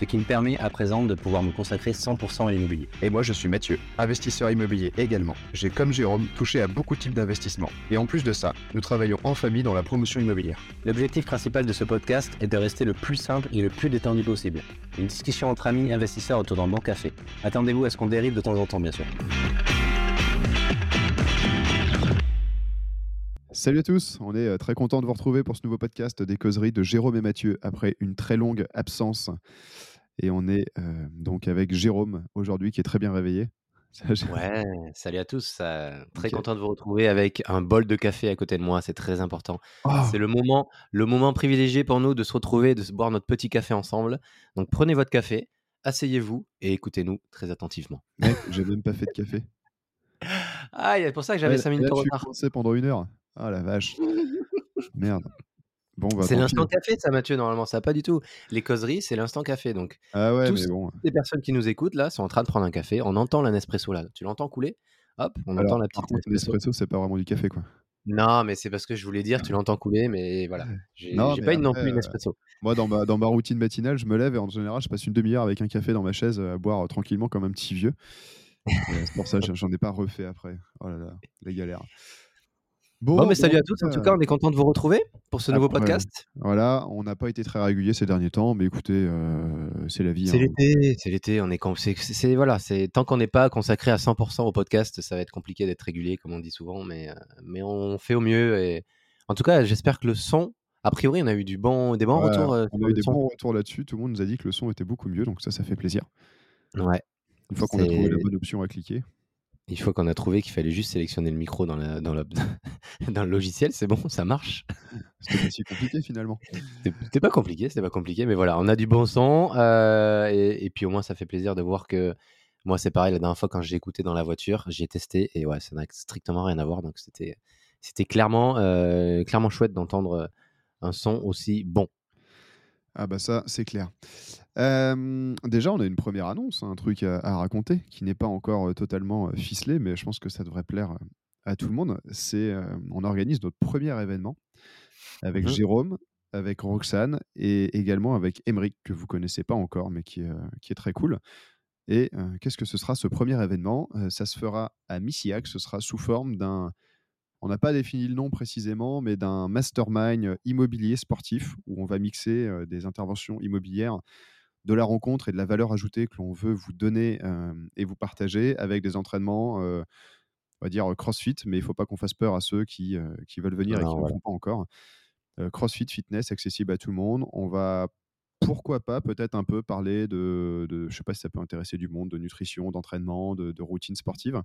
ce qui me permet à présent de pouvoir me consacrer 100% à l'immobilier. Et moi, je suis Mathieu, investisseur immobilier également. J'ai, comme Jérôme, touché à beaucoup de types d'investissements. Et en plus de ça, nous travaillons en famille dans la promotion immobilière. L'objectif principal de ce podcast est de rester le plus simple et le plus détendu possible. Une discussion entre amis investisseurs autour d'un bon café. Attendez-vous à ce qu'on dérive de temps en temps, bien sûr. Salut à tous, on est euh, très content de vous retrouver pour ce nouveau podcast des causeries de Jérôme et Mathieu après une très longue absence. Et on est euh, donc avec Jérôme aujourd'hui qui est très bien réveillé. Ouais, salut à tous. très content de vous retrouver avec un bol de café à côté de moi. C'est très important. Oh! C'est le moment, le moment privilégié pour nous de se retrouver, de se boire notre petit café ensemble. Donc prenez votre café, asseyez-vous et écoutez-nous très attentivement. Mec, j'ai même pas fait de café. Ah, c'est pour ça que j'avais 5 minutes de retard. Je suis pendant une heure. Ah la vache. Merde. Bon, bah, c'est l'instant café, ça, Mathieu, normalement. Ça pas du tout. Les causeries, c'est l'instant café. Donc, ah ouais, mais bon. les personnes qui nous écoutent, là, sont en train de prendre un café. On entend la Nespresso, là. Tu l'entends couler? Hop, on entend la petite contre, Nespresso. c'est pas vraiment du café, quoi. Non, mais c'est parce que je voulais dire, tu l'entends couler, mais voilà. J'ai pas une non plus une espresso. moi, dans ma, dans ma routine matinale, je me lève et en général, je passe une demi-heure avec un café dans ma chaise à boire tranquillement comme un petit vieux. c'est pour ça, j'en ai pas refait après. Oh là là, les galères. Bon, mais salut à tous. En tout cas, on est content de vous retrouver pour ce nouveau podcast. Voilà, on n'a pas été très régulier ces derniers temps, mais écoutez, euh, c'est la vie. C'est hein. l'été, c'est l'été. On est, c'est, voilà, c'est tant qu'on n'est pas consacré à 100% au podcast, ça va être compliqué d'être régulier, comme on dit souvent, mais euh, mais on fait au mieux. Et en tout cas, j'espère que le son. A priori, on a eu du bon, des bons retours. Euh, on a eu des bons retours là-dessus. Tout le monde nous a dit que le son était beaucoup mieux, donc ça, ça fait plaisir. Ouais. Une fois qu'on a trouvé la bonne option à cliquer. Une fois qu'on a trouvé qu'il fallait juste sélectionner le micro dans, dans, dans le logiciel, c'est bon, ça marche. C'était pas si compliqué finalement. C'était pas compliqué, c'était pas compliqué, mais voilà, on a du bon son. Euh, et, puis au moins, ça fait plaisir de voir que moi, c'est pareil, la dernière fois quand j'ai écouté dans la voiture, j'ai testé et ouais, ça n'a strictement rien à voir. Donc c'était, c'était clairement, euh, clairement chouette d'entendre un son aussi bon. Ah bah ça, c'est clair. Déjà, on a une première annonce, un truc à, raconter qui n'est pas encore totalement ficelé, mais je pense que ça devrait plaire à tout le monde. C'est, on organise notre premier événement avec mmh Jérôme, avec Roxane et également avec Emeric que vous connaissez pas encore, mais qui, qui est très cool. Et qu'est-ce que ce sera ce premier événement? Ça se fera à Missillac. Ce sera sous forme d'un on n'a pas défini le nom précisément, mais d'un mastermind immobilier sportif où on va mixer des interventions immobilières, de la rencontre et de la valeur ajoutée que l'on veut vous donner et vous partager avec des entraînements, on va dire CrossFit, mais il ne faut pas qu'on fasse peur à ceux qui, veulent venir et qui ne le font pas encore. CrossFit, fitness, accessible à tout le monde. On va pourquoi pas peut-être un peu parler de, je ne sais pas si ça peut intéresser du monde, de nutrition, d'entraînement, de, de routine sportive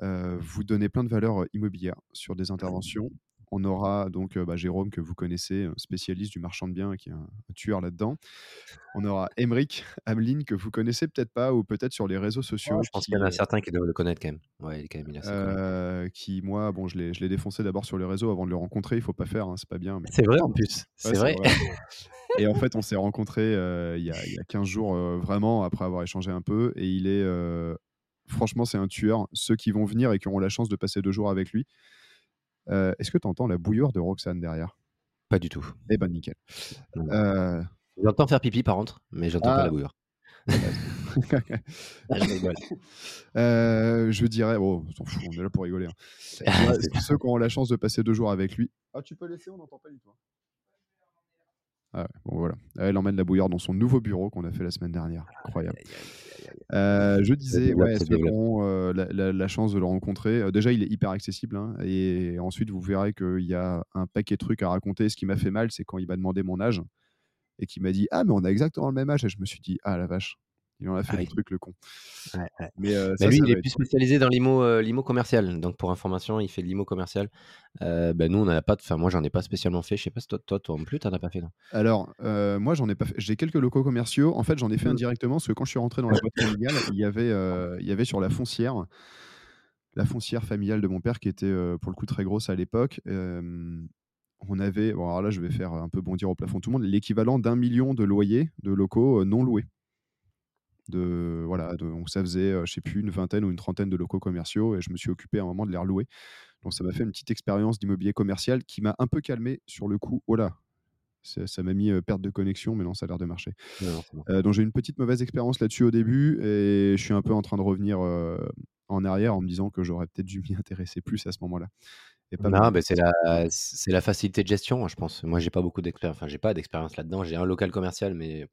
vous donner plein de valeurs immobilières sur des interventions. On aura donc bah, Jérôme, que vous connaissez, spécialiste du marchand de biens, qui est un, tueur là-dedans. On aura Emeric Ameline, que vous connaissez peut-être pas, ou peut-être sur les réseaux sociaux. je pense qu'il y en a certains qui doivent le connaître quand même. Ouais, quand même qui, moi, bon, je l'ai défoncé d'abord sur les réseaux avant de le rencontrer. Il faut pas faire, hein, c'est pas bien. C'est vrai en plus. c'est vrai. et en fait, on s'est rencontrés il, y a, il y a 15 jours, vraiment, après avoir échangé un peu. Et il est Franchement, c'est un tueur. Ceux qui vont venir et qui auront la chance de passer deux jours avec lui. Euh, est-ce que tu entends la bouilloire de Roxane derrière? Pas du tout. Eh ben nickel. Euh... J'entends faire pipi par contre, mais j'entends pas la ah. bouilloire. Ah, je, euh, je dirais, bon, on fout, on est là pour rigoler. Hein. ceux qui auront la chance de passer deux jours avec lui. Ah, tu peux laisser, on n'entend pas du tout. Ah bon voilà. Elle emmène la bouillarde dans son nouveau bureau qu'on a fait la semaine dernière. Incroyable. Euh, je disais, ouais, euh, la, chance de le rencontrer euh, Déjà, il est hyper accessible. Hein, et ensuite, vous verrez qu'il y a un paquet de trucs à raconter. Ce qui m'a fait mal, c'est quand il m'a demandé mon âge et qu'il m'a dit Ah, mais on a exactement le même âge. Et je me suis dit Ah la vache. Il en a fait Ah des oui. trucs, le con. Ouais, ouais. Mais euh, Bah, ça, lui, ça il est être plus spécialisé dans l'IMO, euh, l'IMO commercial. Donc, pour information, il fait de l'IMO commercial. Euh, bah, nous, on n'en a pas. Enfin, moi, j'en ai pas spécialement fait. Je sais pas si toi, toi, toi non plus, t'en as pas fait. Non? Alors, moi, j'en ai pas fait. J'ai quelques locaux commerciaux. En fait, j'en ai fait indirectement parce que quand je suis rentré dans la boîte familiale, il y avait, il y avait sur la foncière, la foncière familiale de mon père qui était pour le coup très grosse à l'époque. on avait, bon, alors là, je vais faire un peu bondir au plafond tout le monde, l'équivalent d'un million de loyers de locaux non loués. De, voilà, de- donc ça faisait, je sais plus, une vingtaine ou une trentaine de locaux commerciaux et je me suis occupé à un moment de les relouer. Donc ça m'a fait une petite expérience d'immobilier commercial qui m'a un peu calmé sur le coup. Oh là, ça m'a mis perte de connexion, mais non, ça a l'air de marcher. Non, bon. Euh, donc j'ai eu une petite mauvaise expérience là-dessus au début et je suis un peu en train de revenir euh, en arrière en me disant que j'aurais peut-être dû m'y intéresser plus à ce moment-là. Et pas Non, me- bah, c'est la, c'est la facilité de gestion, je pense. Moi, j'ai pas beaucoup d'expérience. Enfin, j'ai pas d'expérience là-dedans. J'ai un local commercial, mais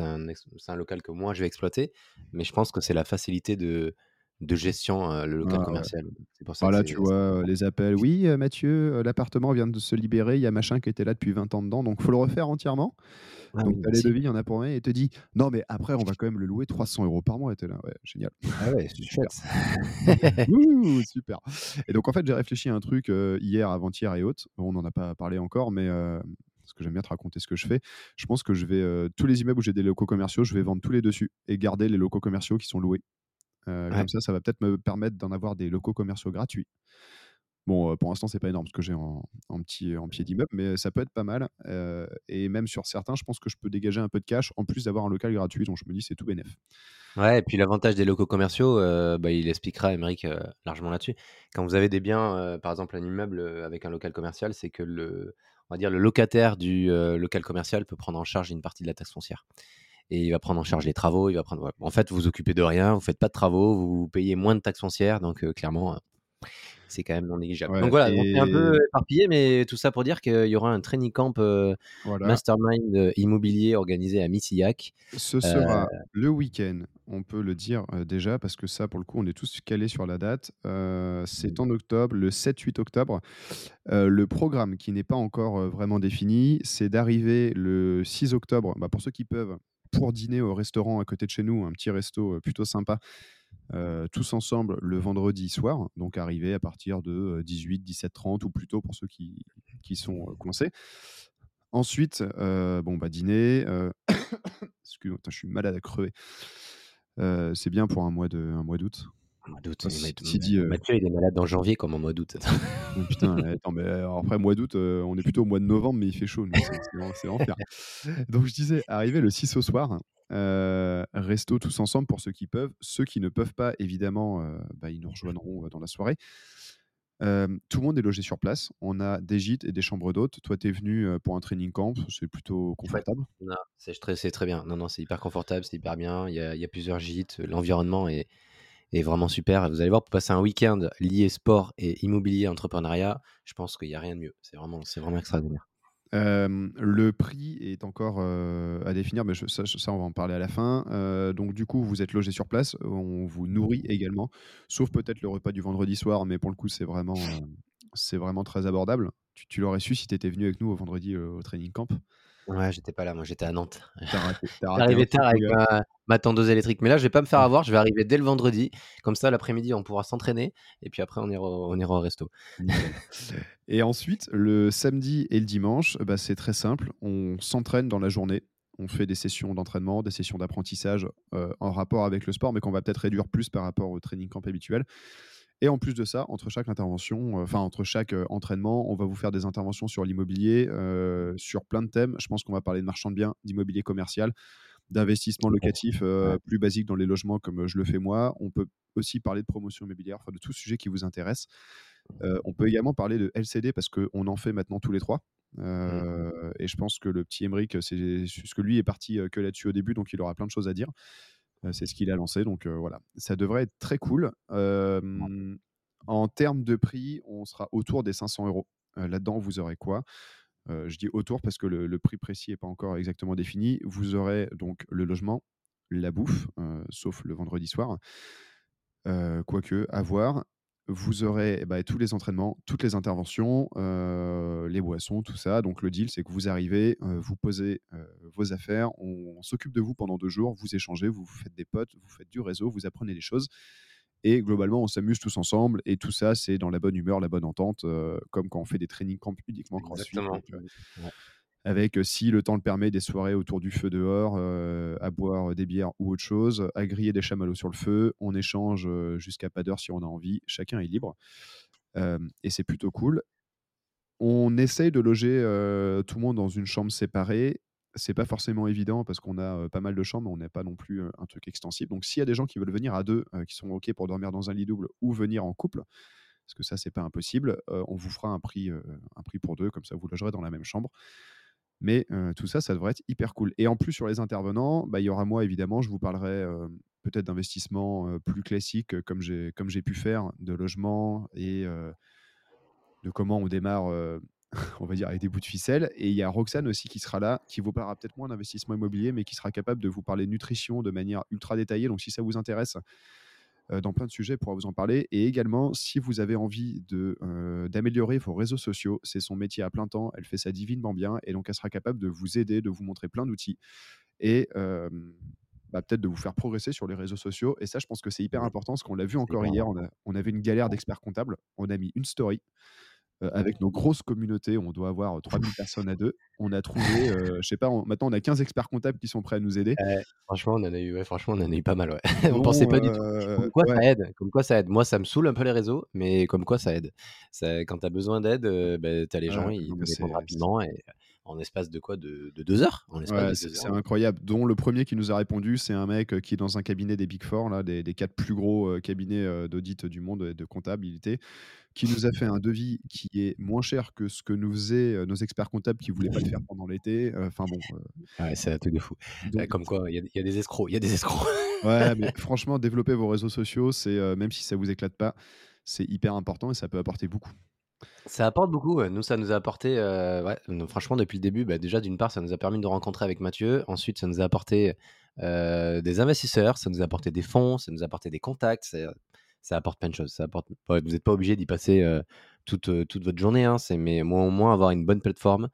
un, c'est un local que moi, je vais exploiter. Mais je pense que c'est la facilité de, de gestion, euh, le local Ah ouais. commercial. C'est pour ça Voilà, que tu vois, euh, les appels. Oui, euh, Mathieu, euh, l'appartement vient de se libérer. Il y a machin qui était là depuis 20 ans dedans, donc faut le refaire entièrement. Ah donc oui, les devis, il y en a pour rien, et te dit non, mais après, on va quand même le louer 300 euros par mois. Et là, ouais, génial. Ah ouais, Super. Ouh, super. Et donc, en fait, j'ai réfléchi à un truc euh, hier, avant-hier et autres. On n'en a pas parlé encore, mais euh, parce que j'aime bien te raconter ce que je fais. Je pense que je vais, euh, tous les immeubles où j'ai des locaux commerciaux, je vais vendre tous les dessus et garder les locaux commerciaux qui sont loués. Euh, Ouais. Comme ça, ça va peut-être me permettre d'en avoir des locaux commerciaux gratuits. Bon, euh, pour l'instant, c'est pas énorme ce que j'ai en, en petit, en pied d'immeuble, mais ça peut être pas mal. Euh, et même sur certains, je pense que je peux dégager un peu de cash en plus d'avoir un local gratuit. Donc, je me dis, c'est tout bénef. Ouais, et puis l'avantage des locaux commerciaux, euh, bah, il expliquera, Émeric, euh, largement là-dessus. Quand vous avez des biens, par exemple un immeuble avec un local commercial, c'est que le, on va dire, le locataire du local commercial peut prendre en charge une partie de la taxe foncière. Et il va prendre en charge les travaux, il va prendre. ouais. En fait, vous vous occupez de rien, vous faites pas de travaux, vous payez moins de taxes foncières, donc euh, clairement, euh, c'est quand même non négligeable. Ouais, donc voilà, on et- est un peu éparpillé, mais tout ça pour dire qu'il y aura un training camp euh, Voilà. mastermind immobilier organisé à Missillac. Ce sera le week-end, on peut le dire déjà, parce que ça, pour le coup, on est tous calés sur la date. Euh, c'est en octobre, le 7-8 octobre. Euh, le programme qui n'est pas encore vraiment défini, c'est d'arriver le 6 octobre, bah, pour ceux qui peuvent, pour dîner au restaurant à côté de chez nous, un petit resto euh, plutôt sympa, euh, tous ensemble le vendredi soir, donc arriver à partir de euh, 18, 17, 30 ou plus tôt pour ceux qui, sont euh, coincés. Ensuite, euh, bon, bah, dîner. euh, putain, je suis malade à crever. Euh, c'est bien pour un mois d'août. Mois d'août, Ah, euh, Mathieu, il est malade en janvier comme en mois d'août. Oh, putain, euh, attends, mais alors après mois d'août, euh, on est plutôt au mois de novembre, mais il fait chaud. C'est c'est l'en- c'est l'enfer. Donc je disais, arriver le 6 au soir, euh, resto tous ensemble pour ceux qui peuvent. Ceux qui ne peuvent pas, évidemment, euh, bah, ils nous rejoindront euh, dans la soirée. Euh, tout le monde est logé sur place. On a des gîtes et des chambres d'hôtes. Toi, tu es venu euh, pour un training camp. C'est plutôt confortable. Non, c'est très, très bien. Non, non, c'est hyper confortable, c'est hyper bien. Il y a, il y a plusieurs gîtes. L'environnement est, est vraiment super. Vous allez voir, pour passer un week-end lié sport et immobilier, entrepreneuriat, je pense qu'il n'y a rien de mieux. C'est vraiment, c'est vraiment extraordinaire. Le prix est encore euh, à définir, mais je- ça, on va en parler à la fin. Euh, donc, du coup, vous êtes logé sur place, on vous nourrit également, sauf peut-être le repas du vendredi soir, mais pour le coup, c'est vraiment, euh, c'est vraiment très abordable. Tu, tu l'aurais su si tu étais venu avec nous au vendredi au training camp. Ouais, j'étais pas là, moi j'étais à Nantes. J'arrivais tard avec gars. ma, ma tondeuse électrique. Mais là, je vais pas me faire avoir. Je vais arriver dès le vendredi. Comme ça, l'après-midi, on pourra s'entraîner. Et puis après, on ira, au- on ira au resto. Et ensuite, le samedi et le dimanche, bah, c'est très simple. On s'entraîne dans la journée. On fait des sessions d'entraînement, des sessions d'apprentissage euh, en rapport avec le sport, mais qu'on va peut-être réduire plus par rapport au training camp habituel. Et en plus de ça, entre chaque intervention, euh, enfin entre chaque euh, entraînement, on va vous faire des interventions sur l'immobilier, euh, sur plein de thèmes. Je pense qu'on va parler de marchand de biens, d'immobilier commercial, d'investissement locatif euh, plus basique dans les logements comme je le fais moi. On peut aussi parler de promotion immobilière, enfin de tout sujet qui vous intéresse. Euh, on peut également parler de LCD parce qu'on en fait maintenant tous les trois. Euh, Et je pense que le petit Emeric, c'est ce que lui est parti que là-dessus au début, donc il aura plein de choses à dire. Euh, c'est ce qu'il a lancé, donc euh, voilà. Ça devrait être très cool. En termes de prix, on sera autour des 500 euros. Euh, Là-dedans, vous aurez quoi? Euh, Je dis autour parce que le, le prix précis n'est pas encore exactement défini. Vous aurez donc le logement, la bouffe, euh, sauf le vendredi soir. Euh, quoique, à voir. Vous aurez eh ben, tous les entraînements, toutes les interventions, euh, les boissons, tout ça. Donc le deal, c'est que vous arrivez, euh, vous posez euh, vos affaires, on, on s'occupe de vous pendant deux jours, vous échangez, vous, vous faites des potes, vous faites du réseau, vous apprenez des choses. Et globalement, on s'amuse tous ensemble. Et tout ça, c'est dans la bonne humeur, la bonne entente, comme quand on fait des training camps uniquement donc, euh, Ouais. Avec, euh, si le temps le permet, des soirées autour du feu dehors, euh, à boire des bières ou autre chose, à griller des chamallows sur le feu. On échange euh, jusqu'à pas d'heure si on a envie. Chacun est libre. Euh, et c'est plutôt cool. On essaye de loger euh, tout le monde dans une chambre séparée. C'est pas forcément évident parce qu'on a euh, pas mal de chambres, on n'a pas non plus euh, un truc extensif. Donc, s'il y a des gens qui veulent venir à deux, euh, qui sont OK pour dormir dans un lit double ou venir en couple, parce que ça, c'est pas impossible, euh, on vous fera un prix, euh, un prix pour deux, comme ça vous logerez dans la même chambre. Mais tout ça, ça devrait être hyper cool. Et en plus, sur les intervenants, bah, il y aura moi, évidemment, je vous parlerai peut-être d'investissements plus classiques, comme j'ai pu faire, de logement et de comment on démarre, on va dire, avec des bouts de ficelle. Et il y a Roxane aussi qui sera là, qui vous parlera peut-être moins d'investissement immobilier, mais qui sera capable de vous parler nutrition de manière ultra détaillée. Donc, si ça vous intéresse, dans plein de sujets, pourra vous en parler. Et également, si vous avez envie de, euh, d'améliorer vos réseaux sociaux, c'est son métier à plein temps, elle fait ça divinement bien, et donc elle sera capable de vous aider, de vous montrer plein d'outils, et euh, bah, peut-être de vous faire progresser sur les réseaux sociaux. Et ça, je pense que c'est hyper important, parce qu'on l'a vu encore hier, on, a- on avait une galère d'experts comptables, on a mis une story, euh, avec nos grosses communautés, on doit avoir euh, 3000 personnes à deux. On a trouvé, euh, je sais pas, on- maintenant on a 15 experts comptables qui sont prêts à nous aider. Euh, franchement, on en a eu, ouais, franchement, on en a eu pas mal, ouais. on Dont, pensait pas du tout. Comme quoi ouais, ça aide, comme quoi ça aide. Moi, ça me saoule un peu les réseaux, mais comme quoi ça aide. Ça, quand tu as besoin d'aide, euh, ben, tu as les gens, ouais, ils te répondent rapidement et en espace de quoi de, de deux heures Ouais, de c'est incroyable. Dont le premier qui nous a répondu, c'est un mec euh, qui est dans un cabinet des Big Four, là, des, des quatre plus gros euh, cabinets euh, d'audit du monde et de comptabilité, qui nous a fait un devis qui est moins cher que ce que nous faisaient nos experts comptables qui voulaient pas le faire pendant l'été. Enfin bon. euh, Ouais, c'est un truc de fou. donc, comme quoi, il y, a- il y a des escrocs, il y a des escrocs. ouais, mais franchement, développer vos réseaux sociaux, c'est euh, même si ça vous éclate pas, c'est hyper important et ça peut apporter beaucoup. Ça apporte beaucoup. Nous, ça nous a apporté, euh, franchement, depuis le début, bah, déjà, d'une part, ça nous a permis de rencontrer avec Mathieu. Ensuite, ça nous a apporté euh, des investisseurs, ça nous a apporté des fonds, ça nous a apporté des contacts. Ça, apporte plein de choses. Vous n'êtes pas obligé d'y passer euh, toute, votre journée, hein, c'est, mais moi, au moins avoir une bonne plateforme,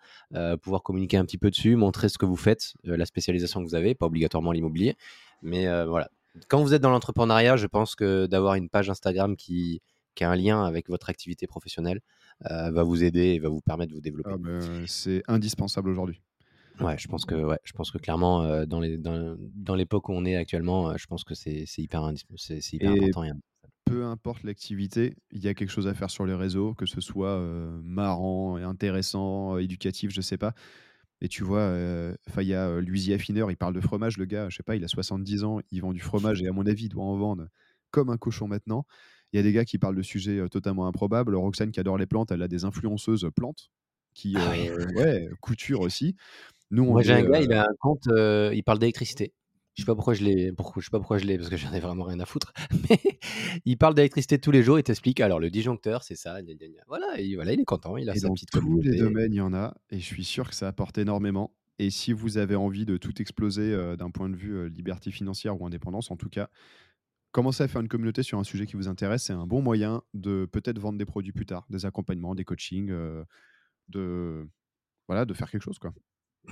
pouvoir communiquer un petit peu dessus, montrer ce que vous faites, la spécialisation que vous avez, pas obligatoirement l'immobilier. Mais voilà. Quand vous êtes dans l'entrepreneuriat, je pense que d'avoir une page Instagram qui, qui a un lien avec votre activité professionnelle, euh, va vous aider et va vous permettre de vous développer. Ah, ben, c'est indispensable aujourd'hui. Ouais, je pense que, ouais, je pense que clairement, euh, dans, les, dans, dans l'époque où on est actuellement, euh, je pense que c'est, c'est hyper, c'est, c'est hyper important. et peu importe l'activité, il y a quelque chose à faire sur les réseaux, que ce soit euh, marrant intéressant, éducatif, je sais pas. Et tu vois, il y a Louisier Affineur, il parle de fromage, le gars, je sais pas, il a 70 ans, il vend du fromage et à mon avis, il doit en vendre comme un cochon maintenant. Il y a des gars qui parlent de sujets euh, totalement improbables. Roxane qui adore les plantes, elle a des influenceuses plantes qui, Ah oui. euh, ouais, couture aussi. Nous, on Moi, j'ai un gars, euh, il a un compte, euh, il parle d'électricité. Je sais pas pourquoi je l'ai, je sais pas pourquoi je l'ai, parce que j'en ai vraiment rien à foutre. Mais il parle d'électricité tous les jours, il t'explique. Alors, le disjoncteur, c'est ça. gna, gna, gna. Voilà, et voilà, il est content, il a Et sa dans petite tous les domaines, il y en a, et je suis sûr que ça apporte énormément. Et si vous avez envie de tout exploser euh, d'un point de vue euh, liberté financière ou indépendance, en tout cas, commencer à faire une communauté sur un sujet qui vous intéresse, c'est un bon moyen de peut-être vendre des produits plus tard, des accompagnements, des coachings, euh, de voilà, de faire quelque chose quoi.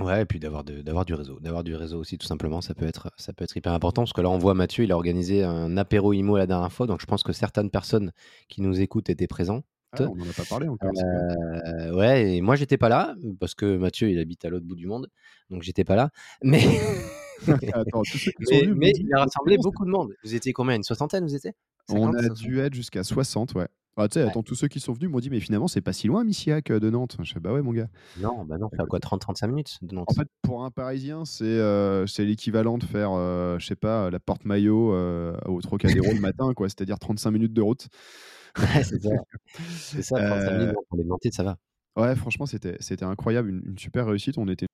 Ouais, et puis d'avoir d'avoir du réseau, d'avoir du réseau aussi tout simplement, ça peut être ça peut être hyper important parce que là on voit Mathieu, il a organisé un apéro IMO la dernière fois, donc je pense que certaines personnes qui nous écoutent étaient présentes. Ah, on n'en a pas parlé encore. Euh, ouais, et moi j'étais pas là parce que Mathieu il habite à l'autre bout du monde, donc j'étais pas là. Mais Attends, mais, venus il a rassemblé beaucoup de monde. Vous étiez combien Une soixantaine, vous étiez? On 50, a 60? dû être jusqu'à 60, ouais. Ah, tu sais, Ouais. attends, tous ceux qui sont venus m'ont dit, mais finalement, c'est pas si loin, Missiac euh, de Nantes. Je sais, bah ouais, mon gars. Non, bah non, à côté. quoi 30-35 minutes de En Nantes fait, pour un Parisien, c'est euh, l'équivalent de faire, euh, je sais pas, la porte maillot euh, au Trocadéro le matin, quoi. C'est-à-dire 35 minutes de route. Ouais, c'est ça. C'est ça, 35 minutes Euh, bon, pour les Nantais, ça va. ouais, franchement, c'était c'était incroyable, une, une super réussite. On était.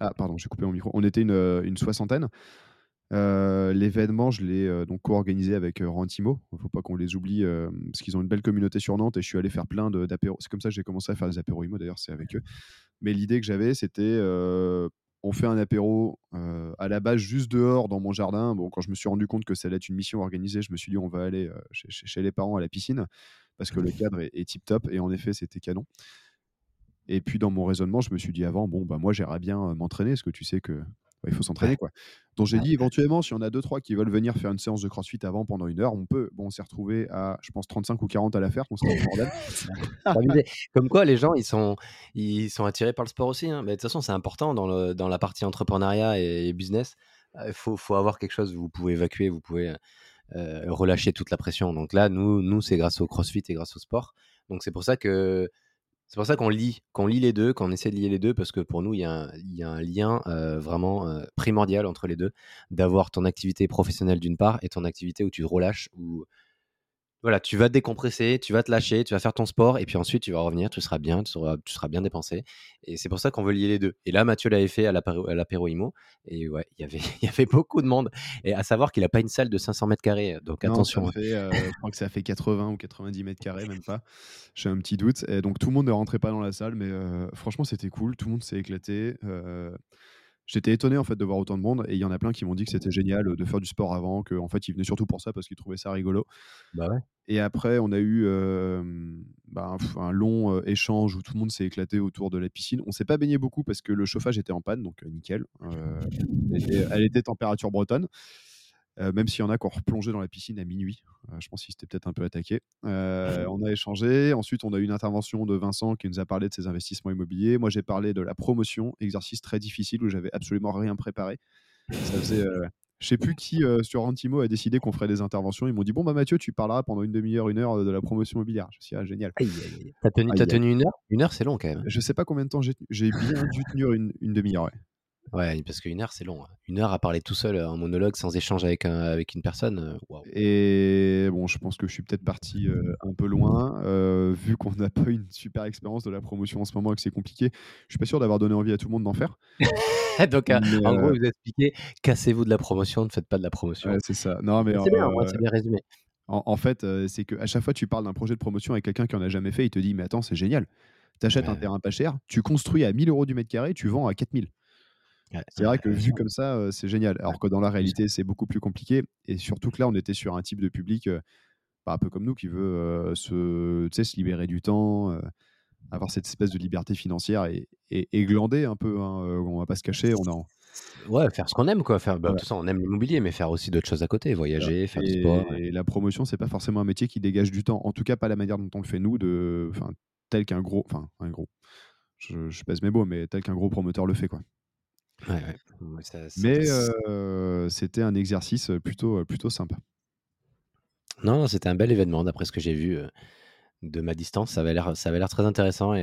Ah, pardon, j'ai coupé mon micro. On était une, euh, une soixantaine. Euh, L'événement, je l'ai euh, donc co-organisé avec euh, Rantimo. Il ne faut pas qu'on les oublie parce qu'ils ont une belle communauté sur Nantes et je suis allé faire plein de- d'apéros. C'est comme ça que j'ai commencé à faire des apéros IMO d'ailleurs, c'est avec eux. Mais l'idée que j'avais, c'était on fait un apéro à la base juste dehors dans mon jardin. Bon, quand je me suis rendu compte que ça allait être une mission organisée, je me suis dit on va aller chez, chez- chez les parents à la piscine parce que le cadre est, tip top et en effet c'était canon. Et puis dans mon raisonnement, je me suis dit avant bon bah moi j'aimerais bien euh, m'entraîner parce que tu sais que bah, il faut s'entraîner quoi. Donc j'ai dit éventuellement si on a deux trois qui veulent venir faire une séance de CrossFit avant pendant une heure, on peut. Bon, on s'est retrouvé à je pense 35 ou 40 à la faire, donc bordel. Comme quoi, les gens, ils sont, ils sont attirés par le sport aussi. hein. Mais de toute façon, c'est important dans, le, dans la partie entrepreneuriat et business. Il faut, faut avoir quelque chose où vous pouvez évacuer, vous pouvez euh, relâcher toute la pression. Donc là, nous, nous c'est grâce au CrossFit et grâce au sport. Donc c'est pour ça que c'est pour ça qu'on lit, qu'on lit les deux, qu'on essaie de lier les deux, parce que pour nous, il y a un, lien vraiment primordial entre les deux, d'avoir ton activité professionnelle d'une part et ton activité où tu relâches, où voilà, tu vas te décompresser, tu vas te lâcher, tu vas faire ton sport, et puis ensuite tu vas revenir, tu seras bien, tu seras, tu seras bien dépensé. Et c'est pour ça qu'on veut lier les deux. Et là, Mathieu l'avait fait à l'apéro IMO, et ouais, il y avait, il y avait beaucoup de monde. Et à savoir qu'il n'a pas une salle de 500 mètres carrés, donc Non, attention. ça hein. fait, euh, je crois que ça fait 80 ou 90 mètres carrés, même pas. J'ai un petit doute. Et donc tout le monde ne rentrait pas dans la salle, mais euh, franchement c'était cool. Tout le monde s'est éclaté. Euh, J'étais étonné en fait de voir autant de monde et il y en a plein qui m'ont dit que c'était génial euh, de faire du sport avant, qu'en fait ils venaient surtout pour ça parce qu'ils trouvaient ça rigolo. Bah ouais. Et après on a eu euh, bah, un long euh, échange où tout le monde s'est éclaté autour de la piscine. On s'est pas baigné beaucoup parce que le chauffage était en panne, donc euh, nickel. Euh, elle, était, elle était température bretonne. Euh, même s'il y en a qui ont replongé dans la piscine à minuit. Euh, je pense qu'ils s'étaient peut-être un peu attaqués. Euh, on a échangé. Ensuite, on a eu une intervention de Vincent qui nous a parlé de ses investissements immobiliers. Moi, j'ai parlé de la promotion, exercice très difficile où j'avais absolument rien préparé. Ça faisait. je sais plus qui euh, sur Antimo a décidé qu'on ferait des interventions. Ils m'ont dit Bon, bah Mathieu, tu parleras pendant une demi-heure, une heure de la promotion immobilière. Je me suis dit Ah, génial. T'as tenu, aïe. tenu une heure? Une heure, c'est long quand même. Je sais pas combien de temps j'ai tenu. J'ai bien dû tenir une, une demi-heure. ouais. Ouais, parce qu'une heure, c'est long. hein. Une heure à parler tout seul en monologue sans échange avec, un- avec une personne. euh, waouh. Et bon, je pense que je suis peut-être parti euh, un peu loin, euh, vu qu'on n'a pas une super expérience de la promotion en ce moment et que c'est compliqué. Je suis pas sûr d'avoir donné envie à tout le monde d'en faire. Donc, euh, Mais, en euh, gros, vous expliquez cassez-vous de la promotion, ne faites pas de la promotion. ouais, c'est ça. Non, mais c'est bien, euh, moi, c'est bien résumé. en, en fait, euh, c'est qu'à chaque fois, tu parles d'un projet de promotion avec quelqu'un qui en a jamais fait, il te dit Mais attends, c'est génial. Tu achètes un terrain pas cher, tu construis à 1000 euros du mètre carré, tu vends à 4000. Ouais, C'est vrai que vu comme ça, euh, c'est génial. Alors que dans la réalité, c'est beaucoup plus compliqué. Et surtout que là, on était sur un type de public euh, bah, un peu comme nous qui veut euh, se, se libérer du temps, avoir cette espèce de liberté financière et, et, et glander un peu. Hein, on va pas se cacher. On a, Ouais, faire ce qu'on aime, quoi. Faire, bah, toute façon, on aime l'immobilier, mais faire aussi d'autres choses à côté, voyager, faire du et, sport. ouais. et la promotion, c'est pas forcément un métier qui dégage du temps. En tout cas, pas la manière dont on le fait nous, de, tel qu'un gros, enfin, un gros. Je, je pèse mes mots, mais tel qu'un gros promoteur le fait, quoi. Ouais, ouais. Ouais, ça- ça- Mais euh, c'était un exercice plutôt, plutôt sympa. Non, non, c'était un bel événement, d'après ce que j'ai vu euh, de ma distance. Ça avait l'air, ça avait l'air très intéressant et,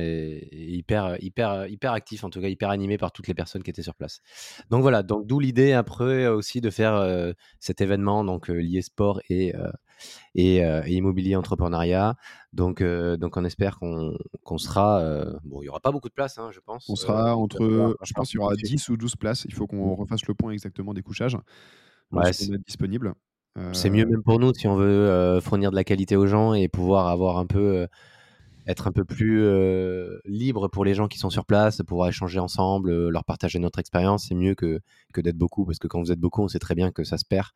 et hyper, hyper, hyper actif, en tout cas hyper animé par toutes les personnes qui étaient sur place. Donc voilà, donc d'où l'idée après euh, aussi de faire euh, cet événement donc euh, lié sport et euh, et, euh, et immobilier entrepreneuriat. Donc euh, donc on espère qu'on qu'on sera euh, bon, il y aura pas beaucoup de place, hein, je pense. On sera entre, je pense qu'il y aura négocier. 10 ou 12 places. Il faut qu'on refasse le point exactement des couchages. Ouais, a disponible. C'est mieux même pour nous si on veut fournir de la qualité aux gens et pouvoir avoir un peu être un peu plus euh, libre pour les gens qui sont sur place, pouvoir échanger ensemble, euh, leur partager notre expérience. C'est mieux que, que d'être beaucoup parce que quand vous êtes beaucoup, on sait très bien que ça se perd.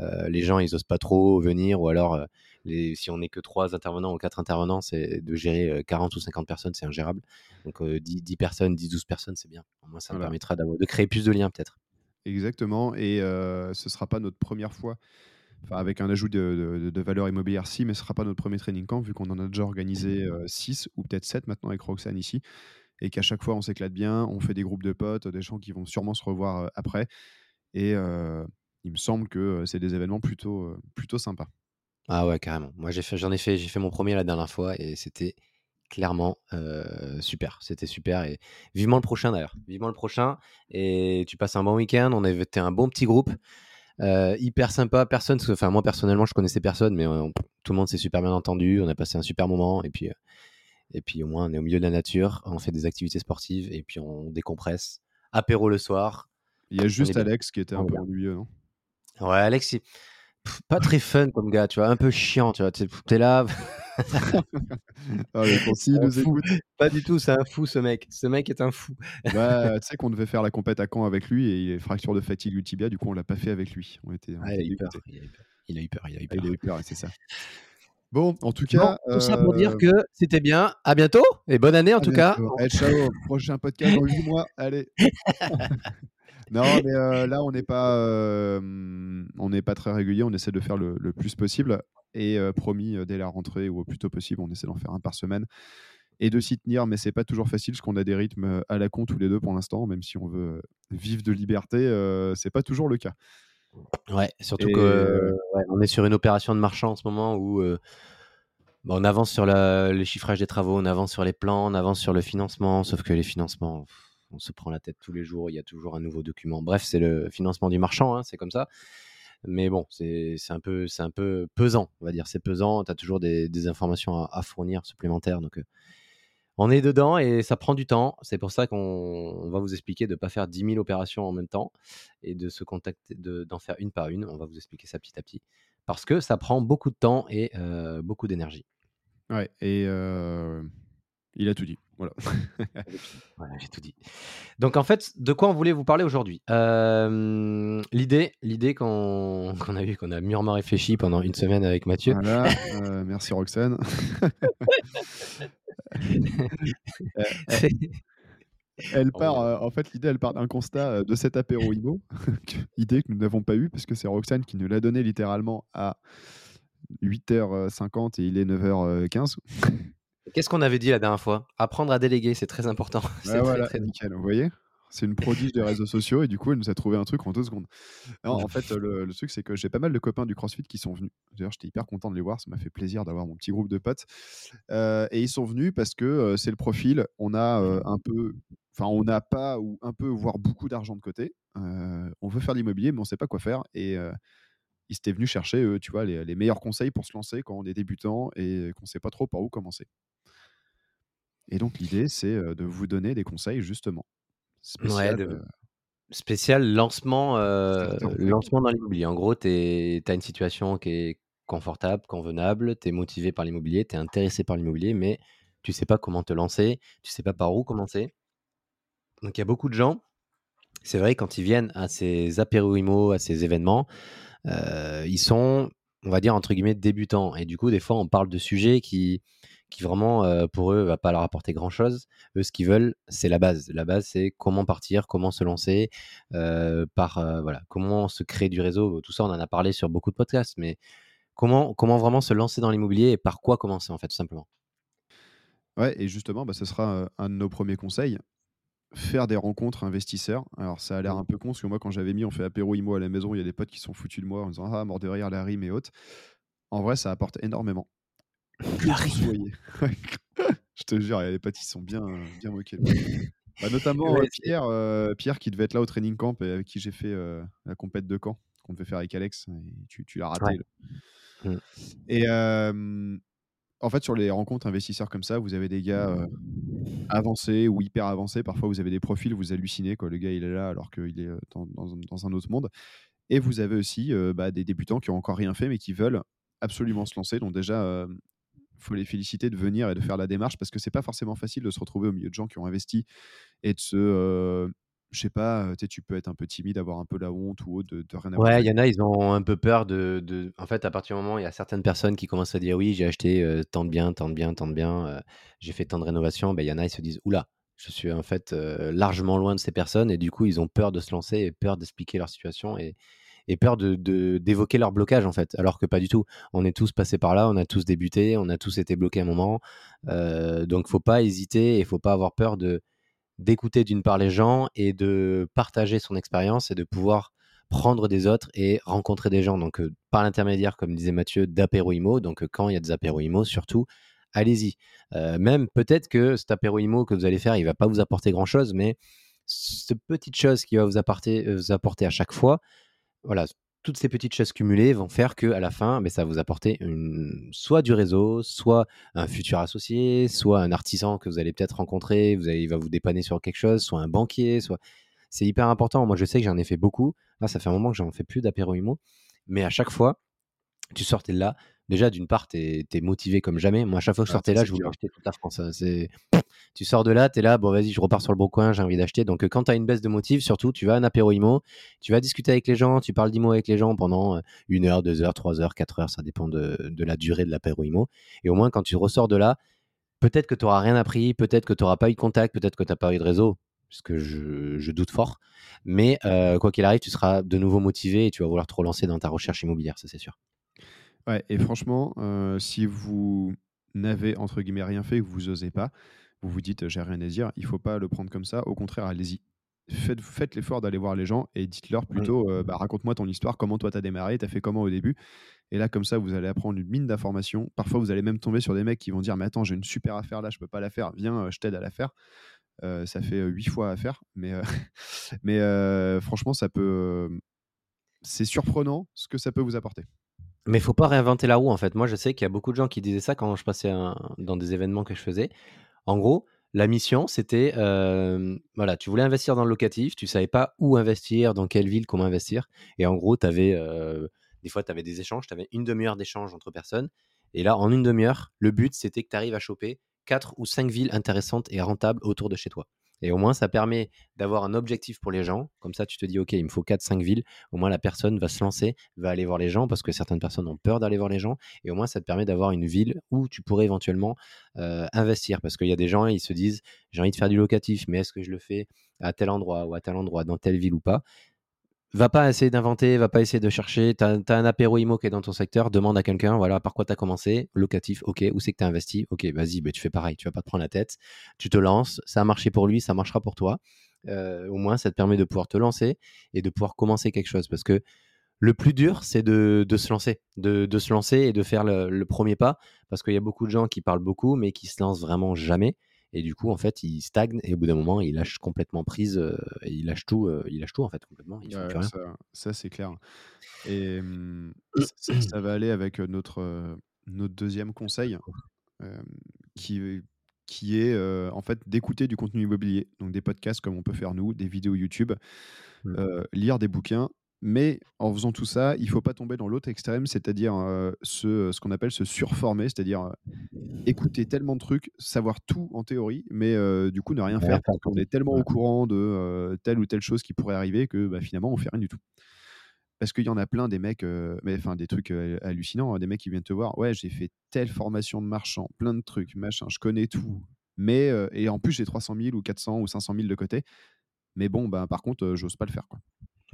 Euh, les gens, ils osent pas trop venir ou alors les, si on n'est que trois intervenants ou quatre intervenants, c'est de gérer euh, 40 ou 50 personnes, c'est ingérable. Donc euh, 10, 10 personnes, 10, 12 personnes, c'est bien. Au moins, ça me Voilà. permettra de créer plus de liens peut-être. Exactement. Et ce sera pas notre première fois, enfin, avec un ajout de, de, de valeur immobilière, si, mais ce sera pas notre premier training camp, vu qu'on en a déjà organisé 6 ou peut-être 7 maintenant avec Roxane ici. Et qu'à chaque fois, on s'éclate bien, on fait des groupes de potes, des gens qui vont sûrement se revoir euh, après. Et euh, il me semble que euh, c'est des événements plutôt, euh, plutôt sympas. Ah ouais, carrément. Moi, j'ai fait, j'en ai fait, j'ai fait mon premier la dernière fois et c'était clairement euh, super. C'était super et vivement le prochain d'ailleurs. Vivement le prochain et tu passes un bon week-end. On été un bon petit groupe, euh, hyper sympa. Personne, enfin moi personnellement, je connaissais personne, mais euh, tout le monde s'est super bien entendu. On a passé un super moment et puis euh, et puis au moins on est au milieu de la nature, on fait des activités sportives et puis on décompresse. Apéro le soir. Il y a juste bien. Alex qui était un peu ennuyeux, non? Ouais, Alex, il- pff, pas très fun comme gars, tu vois, un peu chiant, tu vois. T'es là, Ah, nous écoute. Pas du tout, c'est un fou ce mec. Ce mec est un fou. Bah, tu sais qu'on devait faire la compète à Caen avec lui et il est fracture de fatigue du tibia, du coup on l'a pas fait avec lui. On était, on Ah, il, a était eu peur, il a eu peur. Il a eu peur. Il a eu Ah, il peur. a eu peur, ouais, c'est ça. Bon, en tout Bon, cas, tout ça pour dire euh, que c'était bien. À bientôt et bonne année en à tout cas. Allez, ciao, prochain podcast dans 8 mois. Allez. Non, mais euh, là, on n'est pas, euh, on n'est pas très régulier. On essaie de faire le, le plus possible. Et euh, promis, dès la rentrée ou au plus tôt possible, on essaie d'en faire un par semaine et de s'y tenir. Mais c'est pas toujours facile parce qu'on a des rythmes à la con tous les deux pour l'instant. Même si on veut vivre de liberté, c'est pas toujours le cas. Ouais, surtout Et, que euh, ouais, on est sur une opération de marchand en ce moment où bah, on avance sur la- le chiffrage des travaux, on avance sur les plans, on avance sur le financement, sauf que les financements, pff, on se prend la tête tous les jours, il y a toujours un nouveau document. Bref, c'est le financement du marchand, hein, c'est comme ça. Mais bon, c'est un, peu- un peu pesant, on va dire. C'est pesant, tu as toujours des, informations à, fournir supplémentaires. Donc, euh, on est dedans et ça prend du temps. C'est pour ça qu'on on va vous expliquer de ne pas faire 10 000 opérations en même temps et de se contacter, de- d'en faire une par une. On va vous expliquer ça petit à petit. Parce que ça prend beaucoup de temps et euh, beaucoup d'énergie. Ouais, et euh, il a tout dit. Voilà. Voilà, j'ai tout dit. Donc en fait, de quoi on voulait vous parler aujourd'hui? Euh, L'idée, l'idée qu'on a eu, qu'on a mûrement réfléchi pendant une semaine avec Mathieu. Voilà. euh, merci Roxane. Euh, Elle Oh, part, euh, en fait, l'idée, elle part d'un constat de cet apéro IMO, idée que nous n'avons pas eue, parce que c'est Roxane qui nous l'a donné littéralement à 8h50 et il est 9h15. Qu'est-ce qu'on avait dit la dernière fois? Apprendre à déléguer, c'est très important. C'est Ouais, très, voilà, très- nickel, vous voyez? C'est une prodige des réseaux sociaux et du coup, elle nous a trouvé un truc en deux secondes. En fait, le, le truc, c'est que j'ai pas mal de copains du CrossFit qui sont venus. D'ailleurs, j'étais hyper content de les voir. Ça m'a fait plaisir d'avoir mon petit groupe de potes. Euh, et ils sont venus parce que euh, c'est le profil. On a euh, un peu, enfin, on n'a pas ou un peu, voire beaucoup d'argent de côté. On veut faire de l'immobilier, mais on sait pas quoi faire. Et ils étaient venus chercher, eux, tu vois, les, les meilleurs conseils pour se lancer quand on est débutant et qu'on sait pas trop par où commencer. Et donc, l'idée, c'est de vous donner des conseils, justement. Ouais, Spécial, de- spécial lancement, euh, lancement dans l'immobilier. En gros, tu as une situation qui est confortable, convenable, tu es motivé par l'immobilier, tu es intéressé par l'immobilier, mais tu sais pas comment te lancer, tu sais pas par où commencer. Donc il y a beaucoup de gens, c'est vrai, quand ils viennent à ces apéros à ces événements, euh, ils sont, on va dire, entre guillemets, débutants. Et du coup, des fois, on parle de sujets qui, qui vraiment, euh, pour eux, va pas leur apporter grand-chose. Eux, ce qu'ils veulent, c'est la base. La base, c'est comment partir, comment se lancer, euh, par, euh, voilà, comment se créer du réseau. Tout ça, on en a parlé sur beaucoup de podcasts, mais comment, comment vraiment se lancer dans l'immobilier et par quoi commencer, en fait, tout simplement. Ouais, et justement, bah, ce sera un de nos premiers conseils. Faire des rencontres investisseurs. Alors, ça a l'air Mm. un peu con, parce que moi, quand j'avais mis, on fait apéro IMO à la maison, il y a des potes qui sont foutus de moi en disant Ah, mort de rire, la rime et autres. En vrai, ça apporte énormément. Je te jure, potes qui sont bien, bien moqués. Bah, notamment Ouais, euh, Pierre, euh, Pierre qui devait être là au training camp et avec qui j'ai fait euh, la compète de camp qu'on devait faire avec Alex. Et tu tu l'as raté. Ouais. le- Mm. Et euh, en fait, sur les rencontres investisseurs comme ça, vous avez des gars avancés ou hyper avancés. Parfois, vous avez des profils, vous hallucinez. Quoi. Le gars, il est là alors qu'il est dans, dans un- dans un autre monde. Et vous avez aussi bah, des débutants qui ont encore rien fait, mais qui veulent absolument se lancer. Donc déjà, faut les féliciter de venir et de faire la démarche parce que c'est pas forcément facile de se retrouver au milieu de gens qui ont investi et de se... euh, je sais pas, tu sais, tu peux être un peu timide, avoir un peu la honte ou autre de, de rien avoir Ouais, il y en a, ils ont un peu peur de, de- En fait, à partir du moment où il y a certaines personnes qui commencent à dire oui, j'ai acheté euh, tant de biens, tant de biens, tant de biens, euh, j'ai fait tant de rénovations, ben, il y en a, ils se disent oula, je suis en fait euh, largement loin de ces personnes et du coup, ils ont peur de se lancer et peur d'expliquer leur situation et, et peur de, d'évoquer leur blocage en fait, alors que pas du tout. On est tous passés par là, on a tous débuté, on a tous été bloqués à un moment. Euh, donc, faut pas hésiter et faut pas avoir peur de d'écouter d'une part les gens et de partager son expérience et de pouvoir prendre des autres et rencontrer des gens. Donc, euh, par l'intermédiaire, comme disait Mathieu, d'apéro IMO. Donc, euh, quand il y a des apéro IMO, surtout, allez-y. Euh, même peut-être que cet apéro IMO que vous allez faire, il va pas vous apporter grand-chose, mais cette petite chose qui va vous apporter à chaque fois, voilà, toutes ces petites choses cumulées vont faire que à la fin, mais ça va vous apporter une, soit du réseau, soit un futur associé, soit un artisan que vous allez peut-être rencontrer, vous allez, il va vous dépanner sur quelque chose, soit un banquier, soit c'est hyper important. Moi, je sais que j'en ai fait beaucoup. Là, ça fait un moment que j'en fais plus d'apéro mais à chaque fois, tu sortais de là, déjà, d'une part, tu es, motivé comme jamais. Moi, à chaque fois que je sortais là, je voulais acheter toute la France. hein. C'est... Tu sors de là, tu es là, bon, vas-y, je repars sur le bon coin, j'ai envie d'acheter. Donc, euh, quand tu as une baisse de motif, surtout, tu vas à un apéro IMO, tu vas discuter avec les gens, tu parles d'IMO avec les gens pendant euh, une heure, deux heures, trois heures, quatre heures, ça dépend de, de la durée de l'apéro IMO. Et au moins, quand tu ressors de là, peut-être que tu n'auras rien appris, peut-être que tu n'auras pas eu de contact, peut-être que tu n'as pas eu de réseau, parce que je, je doute fort. Mais euh, quoi qu'il arrive, tu seras de nouveau motivé et tu vas vouloir te relancer dans ta recherche immobilière, ça c'est sûr. Ouais, et franchement, euh, si vous n'avez entre guillemets rien fait, que vous osez pas, vous vous dites j'ai rien à dire, il faut pas le prendre comme ça. Au contraire, allez-y. Faites, faites l'effort d'aller voir les gens et dites-leur plutôt euh, bah, raconte-moi ton histoire, comment toi t'as démarré, t'as fait comment au début. Et là, comme ça, vous allez apprendre une mine d'informations. Parfois, vous allez même tomber sur des mecs qui vont dire mais attends, j'ai une super affaire là, je peux pas la faire, viens, euh, je t'aide à la faire. Euh, ça fait huit fois à faire, mais, mais franchement, ça peut. c'est surprenant ce que ça peut vous apporter. Mais faut pas réinventer la roue en fait. Moi, je sais qu'il y a beaucoup de gens qui disaient ça quand je passais dans des événements que je faisais. En gros, la mission, c'était, euh, voilà, tu voulais investir dans le locatif, tu savais pas où investir, dans quelle ville, comment investir. Et en gros, tu avais, des fois, tu avais des échanges, tu avais une demi-heure d'échange entre personnes. Et là, en une demi-heure, le but, c'était que tu arrives à choper quatre ou cinq villes intéressantes et rentables autour de chez toi. Et au moins, ça permet d'avoir un objectif pour les gens. Comme ça, tu te dis, OK, il me faut 4-5 villes. Au moins, la personne va se lancer, va aller voir les gens, parce que certaines personnes ont peur d'aller voir les gens. Et au moins, ça te permet d'avoir une ville où tu pourrais éventuellement euh, investir. Parce qu'il y a des gens, ils se disent, j'ai envie de faire du locatif, mais est-ce que je le fais à tel endroit ou à tel endroit, dans telle ville ou pas? Va pas essayer d'inventer, va pas essayer de chercher. Tu as, un apéro IMO qui est dans ton secteur, demande à quelqu'un, voilà, par quoi tu as commencé, locatif, ok, où c'est que tu as investi, ok, vas-y, bah, tu fais pareil, tu vas pas te prendre la tête, tu te lances, ça a marché pour lui, ça marchera pour toi. Euh, au moins, ça te permet de pouvoir te lancer et de pouvoir commencer quelque chose. Parce que le plus dur, c'est de, se lancer, de, de, se lancer et de faire le, le premier pas. Parce qu'il y a beaucoup de gens qui parlent beaucoup, mais qui se lancent vraiment jamais. Et du coup, en fait, ils stagnent et au bout d'un moment, ils lâchent complètement prise. Euh, et ils lâchent tout, euh, ils lâchent tout en fait complètement. Ils font Ouais, plus rien. ça, ça, c'est clair. Et ça, ça va aller avec notre, notre deuxième conseil, qui, qui est en fait d'écouter du contenu immobilier, donc des podcasts comme on peut faire nous, des vidéos YouTube, Mm. euh, lire des bouquins. Mais en faisant tout ça, il faut pas tomber dans l'autre extrême, c'est-à-dire euh, ce, ce qu'on appelle se surformer, c'est-à-dire euh, écouter tellement de trucs, savoir tout en théorie, mais euh, du coup ne rien faire parce qu'on est tellement au courant de euh, telle ou telle chose qui pourrait arriver que bah, finalement on fait rien du tout. Parce qu'il y en a plein des mecs, euh, mais enfin des trucs euh, hallucinants, hein, des mecs qui viennent te voir, ouais j'ai fait telle formation de marchand, plein de trucs, machin, je connais tout, mais euh, et en plus j'ai 300 000 ou 400 ou 500 000 de côté, mais bon bah par contre euh, j'ose pas le faire quoi.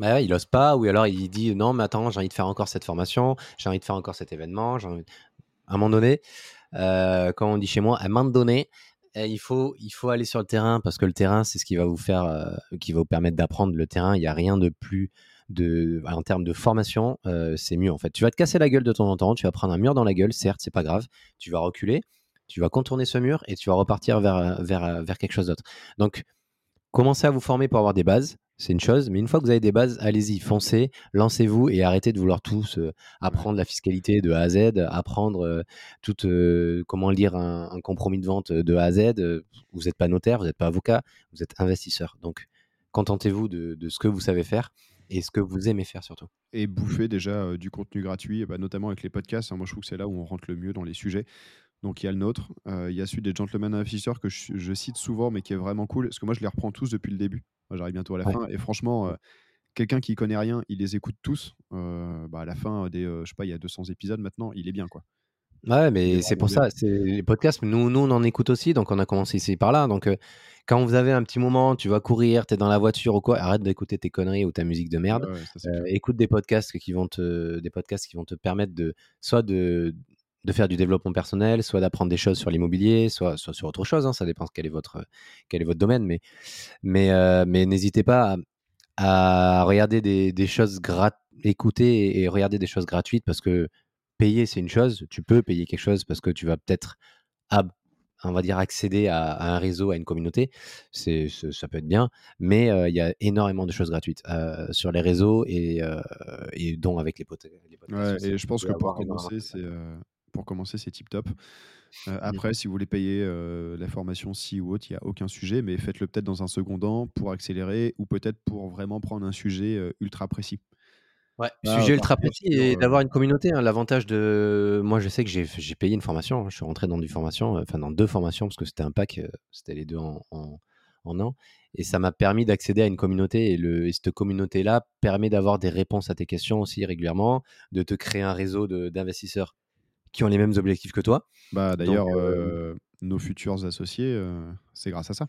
Bah il ose pas, ou alors il dit non, mais attends, j'ai envie de faire encore cette formation, j'ai envie de faire encore cet événement. À un moment donné, euh, comme on dit chez moi, à un moment donné, euh, il faut, il faut aller sur le terrain parce que le terrain, c'est ce qui va vous faire, euh, qui va vous permettre d'apprendre le terrain. Il n'y a rien de plus. De, en termes de formation, euh, c'est mieux en fait. Tu vas te casser la gueule de temps en temps, tu vas prendre un mur dans la gueule, certes, c'est pas grave. Tu vas reculer, tu vas contourner ce mur et tu vas repartir vers, vers, vers quelque chose d'autre. Donc, commencez à vous former pour avoir des bases, c'est une chose, mais une fois que vous avez des bases, allez-y, foncez, lancez-vous et arrêtez de vouloir tous euh, apprendre la fiscalité de A à Z, apprendre euh, tout, euh, comment lire un, un compromis de vente de A à Z. Vous n'êtes pas notaire, vous n'êtes pas avocat, vous êtes investisseur. Donc, contentez-vous de, de ce que vous savez faire et ce que vous aimez faire surtout. et bouffer déjà du contenu gratuit, bah, notamment avec les podcasts. hein. moi, je trouve que c'est là où on rentre le mieux dans les sujets. Donc, il y a le nôtre, euh, il y a celui des Gentlemen Investisseurs que je, je cite souvent, mais qui est vraiment cool, parce que moi, je les reprends tous depuis le début. J'arrive bientôt à la Ouais. fin, et franchement, euh, quelqu'un qui connaît rien, il les écoute tous. euh, bah, à la fin des, je sais pas, il y a 200 épisodes maintenant, il est bien, quoi. Ouais, mais est c'est pour bien. ça, c'est les podcasts, nous, nous, on en écoute aussi, donc on a commencé ici par là. Donc, quand vous avez un petit moment, tu vas courir, tu es dans la voiture ou quoi, arrête d'écouter tes conneries ou ta musique de merde. Ouais, ouais, ça, c'est clair. écoute des podcasts qui vont te, des podcasts qui vont te permettre de, soit de, de faire du développement personnel, soit d'apprendre des choses sur l'immobilier, soit, soit sur autre chose. hein, ça dépend quel est votre, quel est votre domaine. Mais, mais, euh, mais n'hésitez pas à, à regarder des, des choses gratuites, écouter et, et regarder des choses gratuites parce que payer, c'est une chose. Tu peux payer quelque chose parce que tu vas peut-être, on va dire, accéder à, à un réseau, à une communauté. C'est, ça peut être bien, mais euh, il y a énormément de choses gratuites euh, sur les réseaux et, et dont avec les, pod- les podcasts. Ouais, et je pense que pour commencer, c'est pour commencer, c'est tip top. Euh, après, si vous voulez payer euh, la formation ci ou autre, il n'y a aucun sujet, mais faites-le peut-être dans un second temps pour accélérer ou peut-être pour vraiment prendre un sujet euh, ultra précis. Ouais, Bah, sujet ultra précis et d'avoir une communauté. hein. L'avantage de. Moi, je sais que j'ai payé une formation. hein. Je suis rentré dans une formation, enfin dans deux formations, parce que c'était un pack, c'était les deux en, en, en un. Et ça m'a permis d'accéder à une communauté. Et, le, et cette communauté-là permet d'avoir des réponses à tes questions aussi régulièrement, de te créer un réseau d'investisseurs qui ont les mêmes objectifs que toi. Bah, d'ailleurs, euh, euh, nos futurs associés, euh, c'est grâce à ça.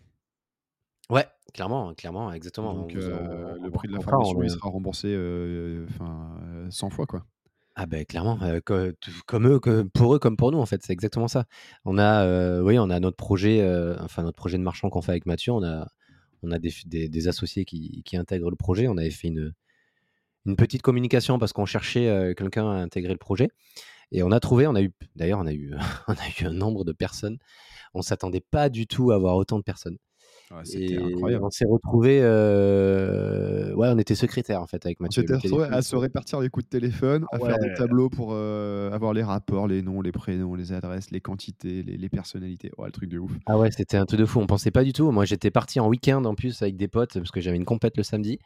Ouais, clairement, clairement, exactement. Donc, en- le prix de la enfin, formation, on il sera remboursé euh, enfin, euh, 100 fois, quoi. Ah ben clairement, euh, comme eux, que pour eux comme pour nous en fait, c'est exactement ça. On a, oui, on a notre projet, enfin notre projet de marchand qu'on fait avec Mathieu. On a, on a des, des- des associés qui, qui intègrent le projet. On avait fait une, une petite communication parce qu'on cherchait quelqu'un à intégrer le projet. Et on a trouvé, on a eu, d'ailleurs, on a eu, on a eu un nombre de personnes. On s'attendait pas du tout à avoir autant de personnes. Ouais, C'était incroyable. on s'est retrouvé, euh, ouais, on était secrétaire en fait avec On Mathieu. s'était retrouvés téléphone, à se répartir les coups de téléphone, Ah à faire des tableaux pour euh, avoir les rapports, les noms, les prénoms, les adresses, les quantités, les, les personnalités. Ouais, le truc de ouf. Ah ouais, c'était un truc de fou. On pensait pas du tout. Moi, j'étais parti en week-end en plus avec des potes parce que j'avais une compète le samedi.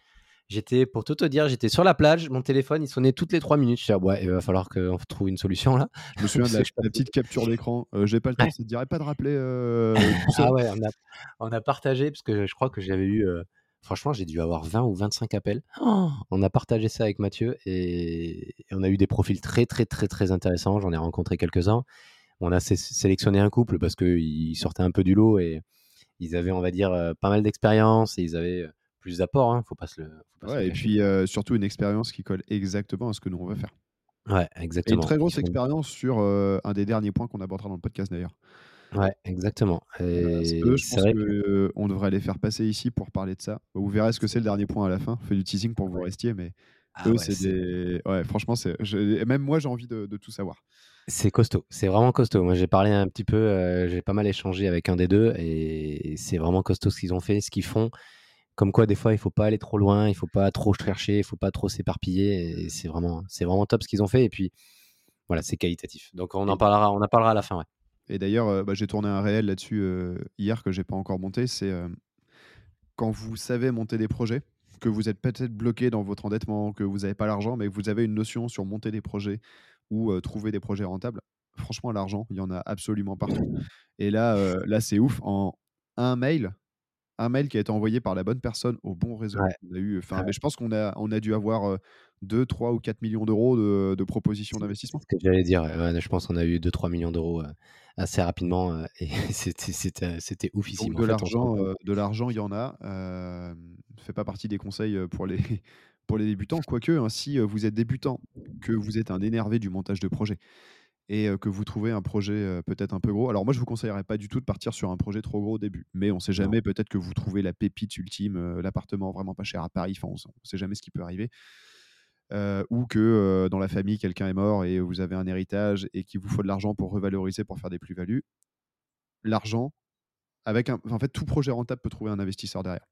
J'étais, pour tout te dire, j'étais sur la plage. Mon téléphone, il sonnait toutes les trois minutes. Je disais, ouais, il va falloir qu'on trouve une solution là. Je me souviens de la, la petite capture d'écran. Euh, J'ai pas le temps, ça te dirait pas de rappeler euh, Ah ouais, on a, on a partagé parce que je crois que j'avais eu. euh, franchement, j'ai dû avoir 20 ou 25 appels. Oh on a partagé ça avec Mathieu et, et on a eu des profils très, très, très, très intéressants. J'en ai rencontré quelques-uns. On a sé- sélectionné un couple parce qu'ils sortaient un peu du lot et ils avaient, on va dire, euh, pas mal d'expérience et ils avaient plus d'apports. Hein, faut pas se le. Faut pas se le Ouais, et puis euh, surtout une expérience qui colle exactement à ce que nous on veut faire. Ouais, Et une exactement. très grosse expérience sur euh, un des derniers points qu'on abordera dans le podcast d'ailleurs. Ouais, exactement. Euh, Et eux, je c'est pense vrai que. devrait les faire passer ici pour parler de ça. Vous verrez ce que c'est le dernier point à la fin. Fais du teasing pour que vous restiez, mais Ah eux, ouais, c'est c'est des. Ouais, franchement, c'est. je- Même moi, j'ai envie de, de tout savoir. c'est costaud. C'est vraiment costaud. Moi, j'ai parlé un petit peu, euh, j'ai pas mal échangé avec un des deux et c'est vraiment costaud ce qu'ils ont fait, ce qu'ils font. Comme quoi, des fois, il faut pas aller trop loin, il faut pas trop chercher, il faut pas trop s'éparpiller. Et c'est vraiment, c'est vraiment top ce qu'ils ont fait. Et puis, voilà, c'est qualitatif. Donc, on en parlera, on en parlera à la fin. Ouais. Et d'ailleurs, euh, bah, j'ai tourné un réel là-dessus euh, hier que j'ai pas encore monté. C'est euh, quand vous savez monter des projets, que vous êtes peut-être bloqué dans votre endettement, que vous n'avez pas l'argent, mais que vous avez une notion sur monter des projets ou trouver des projets rentables. Franchement, l'argent, il y en a absolument partout. Et là, là, c'est ouf. En un mail, un mail qui a été envoyé par la bonne personne au bon réseau. Ouais. On a eu, enfin, Ouais. mais je pense qu'on a, on a dû avoir euh, 2, 3 ou 4 millions d'euros de, de propositions C'est d'investissement. ce que j'allais dire. Ouais, je pense qu'on a eu 2-3 millions d'euros assez rapidement et c'était, oufissime. Donc de l'argent, euh, de l'argent, il y en a. Euh, fait pas partie des conseils pour les pour les débutants. Quoique, hein, si vous êtes débutant, que vous êtes un énervé du montage de projet et que vous trouvez un projet peut-être un peu gros. Alors moi, je vous conseillerais pas du tout de partir sur un projet trop gros au début. Mais on sait Non. jamais. Peut-être que vous trouvez la pépite ultime, l'appartement vraiment pas cher à Paris. Enfin, on, on sait jamais ce qui peut arriver. Euh, ou que euh, dans la famille, quelqu'un est mort et vous avez un héritage et qu'il vous faut de l'argent pour revaloriser, pour faire des plus-values. L'argent, avec un, en fait, tout projet rentable peut trouver un investisseur derrière.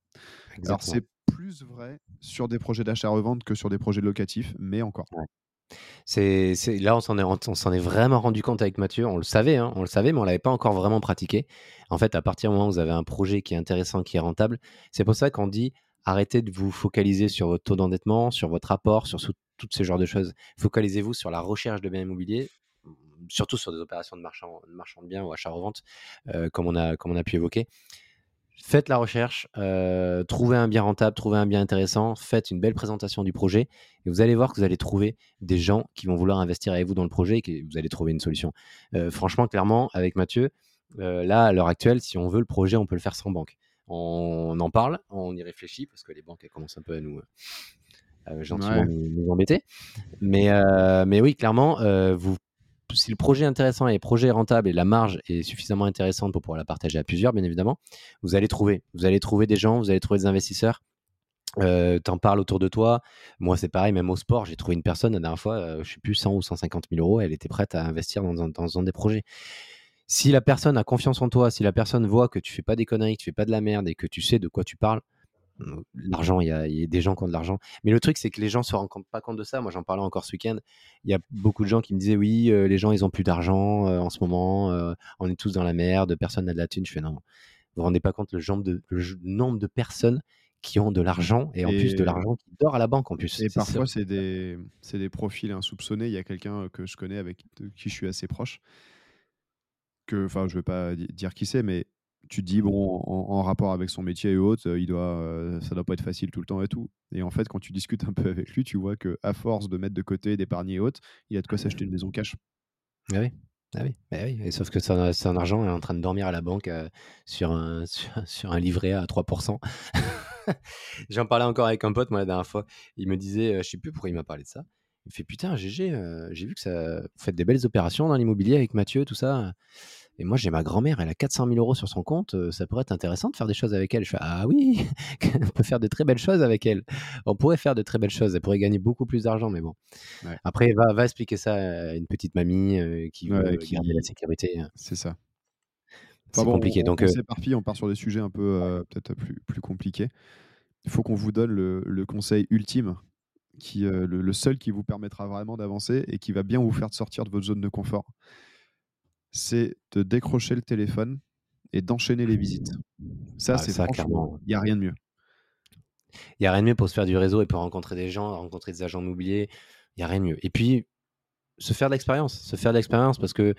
Alors c'est plus vrai sur des projets d'achat-revente que sur des projets locatifs, mais encore. Ouais. Là, on s'en est, vraiment rendu compte avec Mathieu. On le savait, hein, on le savait, mais on l'avait pas encore vraiment pratiqué. En fait, à partir du moment où vous avez un projet qui est intéressant, qui est rentable, c'est pour ça qu'on dit arrêtez de vous focaliser sur votre taux d'endettement, sur votre apport, sur toutes ces genres de choses. Focalisez-vous sur la recherche de biens immobiliers, surtout sur des opérations de marchand, de biens ou achat-revente, euh, comme on a pu évoquer. Faites la recherche, euh, trouvez un bien rentable, trouvez un bien intéressant, faites une belle présentation du projet et vous allez voir que vous allez trouver des gens qui vont vouloir investir avec vous dans le projet et que vous allez trouver une solution. Euh, franchement, clairement, avec Mathieu, euh, là, à l'heure actuelle, si on veut le projet, on peut le faire sans banque. On en parle, on y réfléchit parce que les banques elles commencent un peu à nous gentiment Ouais. nous, nous embêter. Mais, mais oui, clairement, vous, si le projet est intéressant et le projet est rentable et la marge est suffisamment intéressante pour pouvoir la partager à plusieurs, bien évidemment, vous allez trouver. Vous allez trouver des gens, vous allez trouver des investisseurs. Euh, T'en parles autour de toi. Moi, c'est pareil, même au sport, j'ai trouvé une personne la dernière fois, euh, je sais plus, 100 ou 150 000 euros, elle était prête à investir dans, dans un des projets. Si la personne a confiance en toi, si la personne voit que tu fais pas des conneries, que tu fais pas de la merde et que tu sais de quoi tu parles, l'argent, il y, a, il y a des gens qui ont de l'argent. Mais le truc, c'est que les gens se rendent pas compte de ça. Moi, j'en parlais encore ce week-end. Il y a beaucoup de gens qui me disaient oui, euh, les gens, ils ont plus d'argent euh, en ce moment, euh, on est tous dans la merde, personne n'a de la thune. Je fais non, vous vous rendez pas compte le, genre de- le nombre de personnes qui ont de l'argent et en plus de l'argent qui dort à la banque en plus. Et parfois, c'est des, des profils insoupçonnés. Il y a quelqu'un que je connais avec qui je suis assez proche. Que, enfin, je ne veux pas dire qui c'est, mais tu dis, bon, en, rapport avec son métier et autres, il doit, ça doit pas être facile tout le temps et tout. Et en fait, quand tu discutes un peu avec lui, tu vois que à force de mettre de côté, d'épargner et autres, il a de quoi s'acheter une maison cash. Ah oui. Ah oui, bah oui. Et sauf que son, argent est en train de dormir à la banque sur, un, sur, un livret à 3%. J'en parlais encore avec un pote, moi, la dernière fois. Il me disait, je sais plus pourquoi il m'a parlé de ça. Il me fait Putain, GG, j'ai vu que ça vous faites des belles opérations dans l'immobilier avec Mathieu, tout ça. Et moi, j'ai ma grand-mère, elle a 400 000 euros sur son compte. ça pourrait être intéressant de faire des choses avec elle. Je fais Ah oui, on peut faire de très belles choses avec elle. On pourrait faire de très belles choses. Elle pourrait gagner beaucoup plus d'argent, mais bon. Après, va, va expliquer ça à une petite mamie qui veut garder la sécurité. Hein. C'est ça. C'est compliqué. On, donc, on s'éparpille, on part sur des sujets un peu peut-être plus, plus compliqués. Il faut qu'on vous donne le, conseil ultime, qui, le, le, seul qui vous permettra vraiment d'avancer et qui va bien vous faire sortir de votre zone de confort c'est de décrocher le téléphone et d'enchaîner les visites. Ça, c'est franchement, il n'y a rien de mieux. Il n'y a rien de mieux pour se faire du réseau et pour rencontrer des gens, rencontrer des agents immobiliers. Il n'y a rien de mieux. Et puis, se faire de l'expérience. Se faire de l'expérience parce que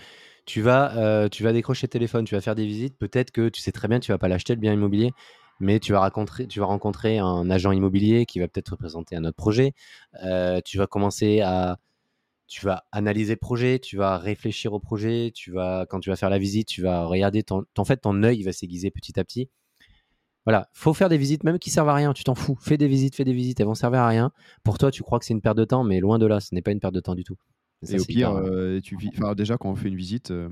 tu vas, euh, tu vas décrocher le téléphone, tu vas faire des visites. Peut-être que tu sais très bien, tu ne vas pas l'acheter le bien immobilier, mais tu vas rencontrer, tu vas rencontrer un agent immobilier qui va peut-être représenter un autre projet. Euh, tu vas commencer à tu vas analyser le projet, tu vas réfléchir au projet, tu vas, quand tu vas faire la visite, tu vas regarder, ton, en fait, ton œil va s'aiguiser petit à petit. Voilà, faut faire des visites, même qui servent à rien, tu t'en fous. Fais des visites, fais des visites, elles vont servir à rien. Pour toi, tu crois que c'est une perte de temps, mais loin de là, ce n'est pas une perte de temps du tout. Et, au pire, euh, tu déjà, quand on fait une visite, il euh,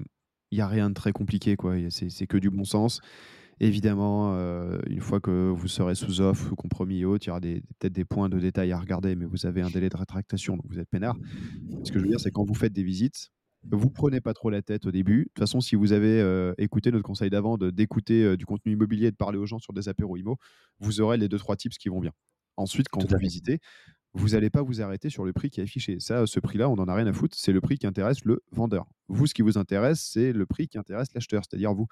n'y a rien de très compliqué, quoi. C'est que du bon sens. Évidemment, euh, une fois que vous serez sous offre, ou compromis et autres, il y aura peut-être des points de détail à regarder, mais vous avez un délai de rétractation, donc vous êtes peinard. Ce que je veux dire, c'est quand vous faites des visites, vous prenez pas trop la tête au début. De toute façon, si vous avez euh, écouté notre conseil d'avant d'écouter euh, du contenu immobilier et de parler aux gens sur des apéros IMO, vous aurez les deux trois tips qui vont bien. Ensuite, quand vous visitez, vous n'allez pas vous arrêter sur le prix qui est affiché. Ça, ce prix-là, on n'en a rien à foutre. C'est le prix qui intéresse le vendeur. Vous, ce qui vous intéresse, c'est le prix qui intéresse l'acheteur, c'est-à-dire vous.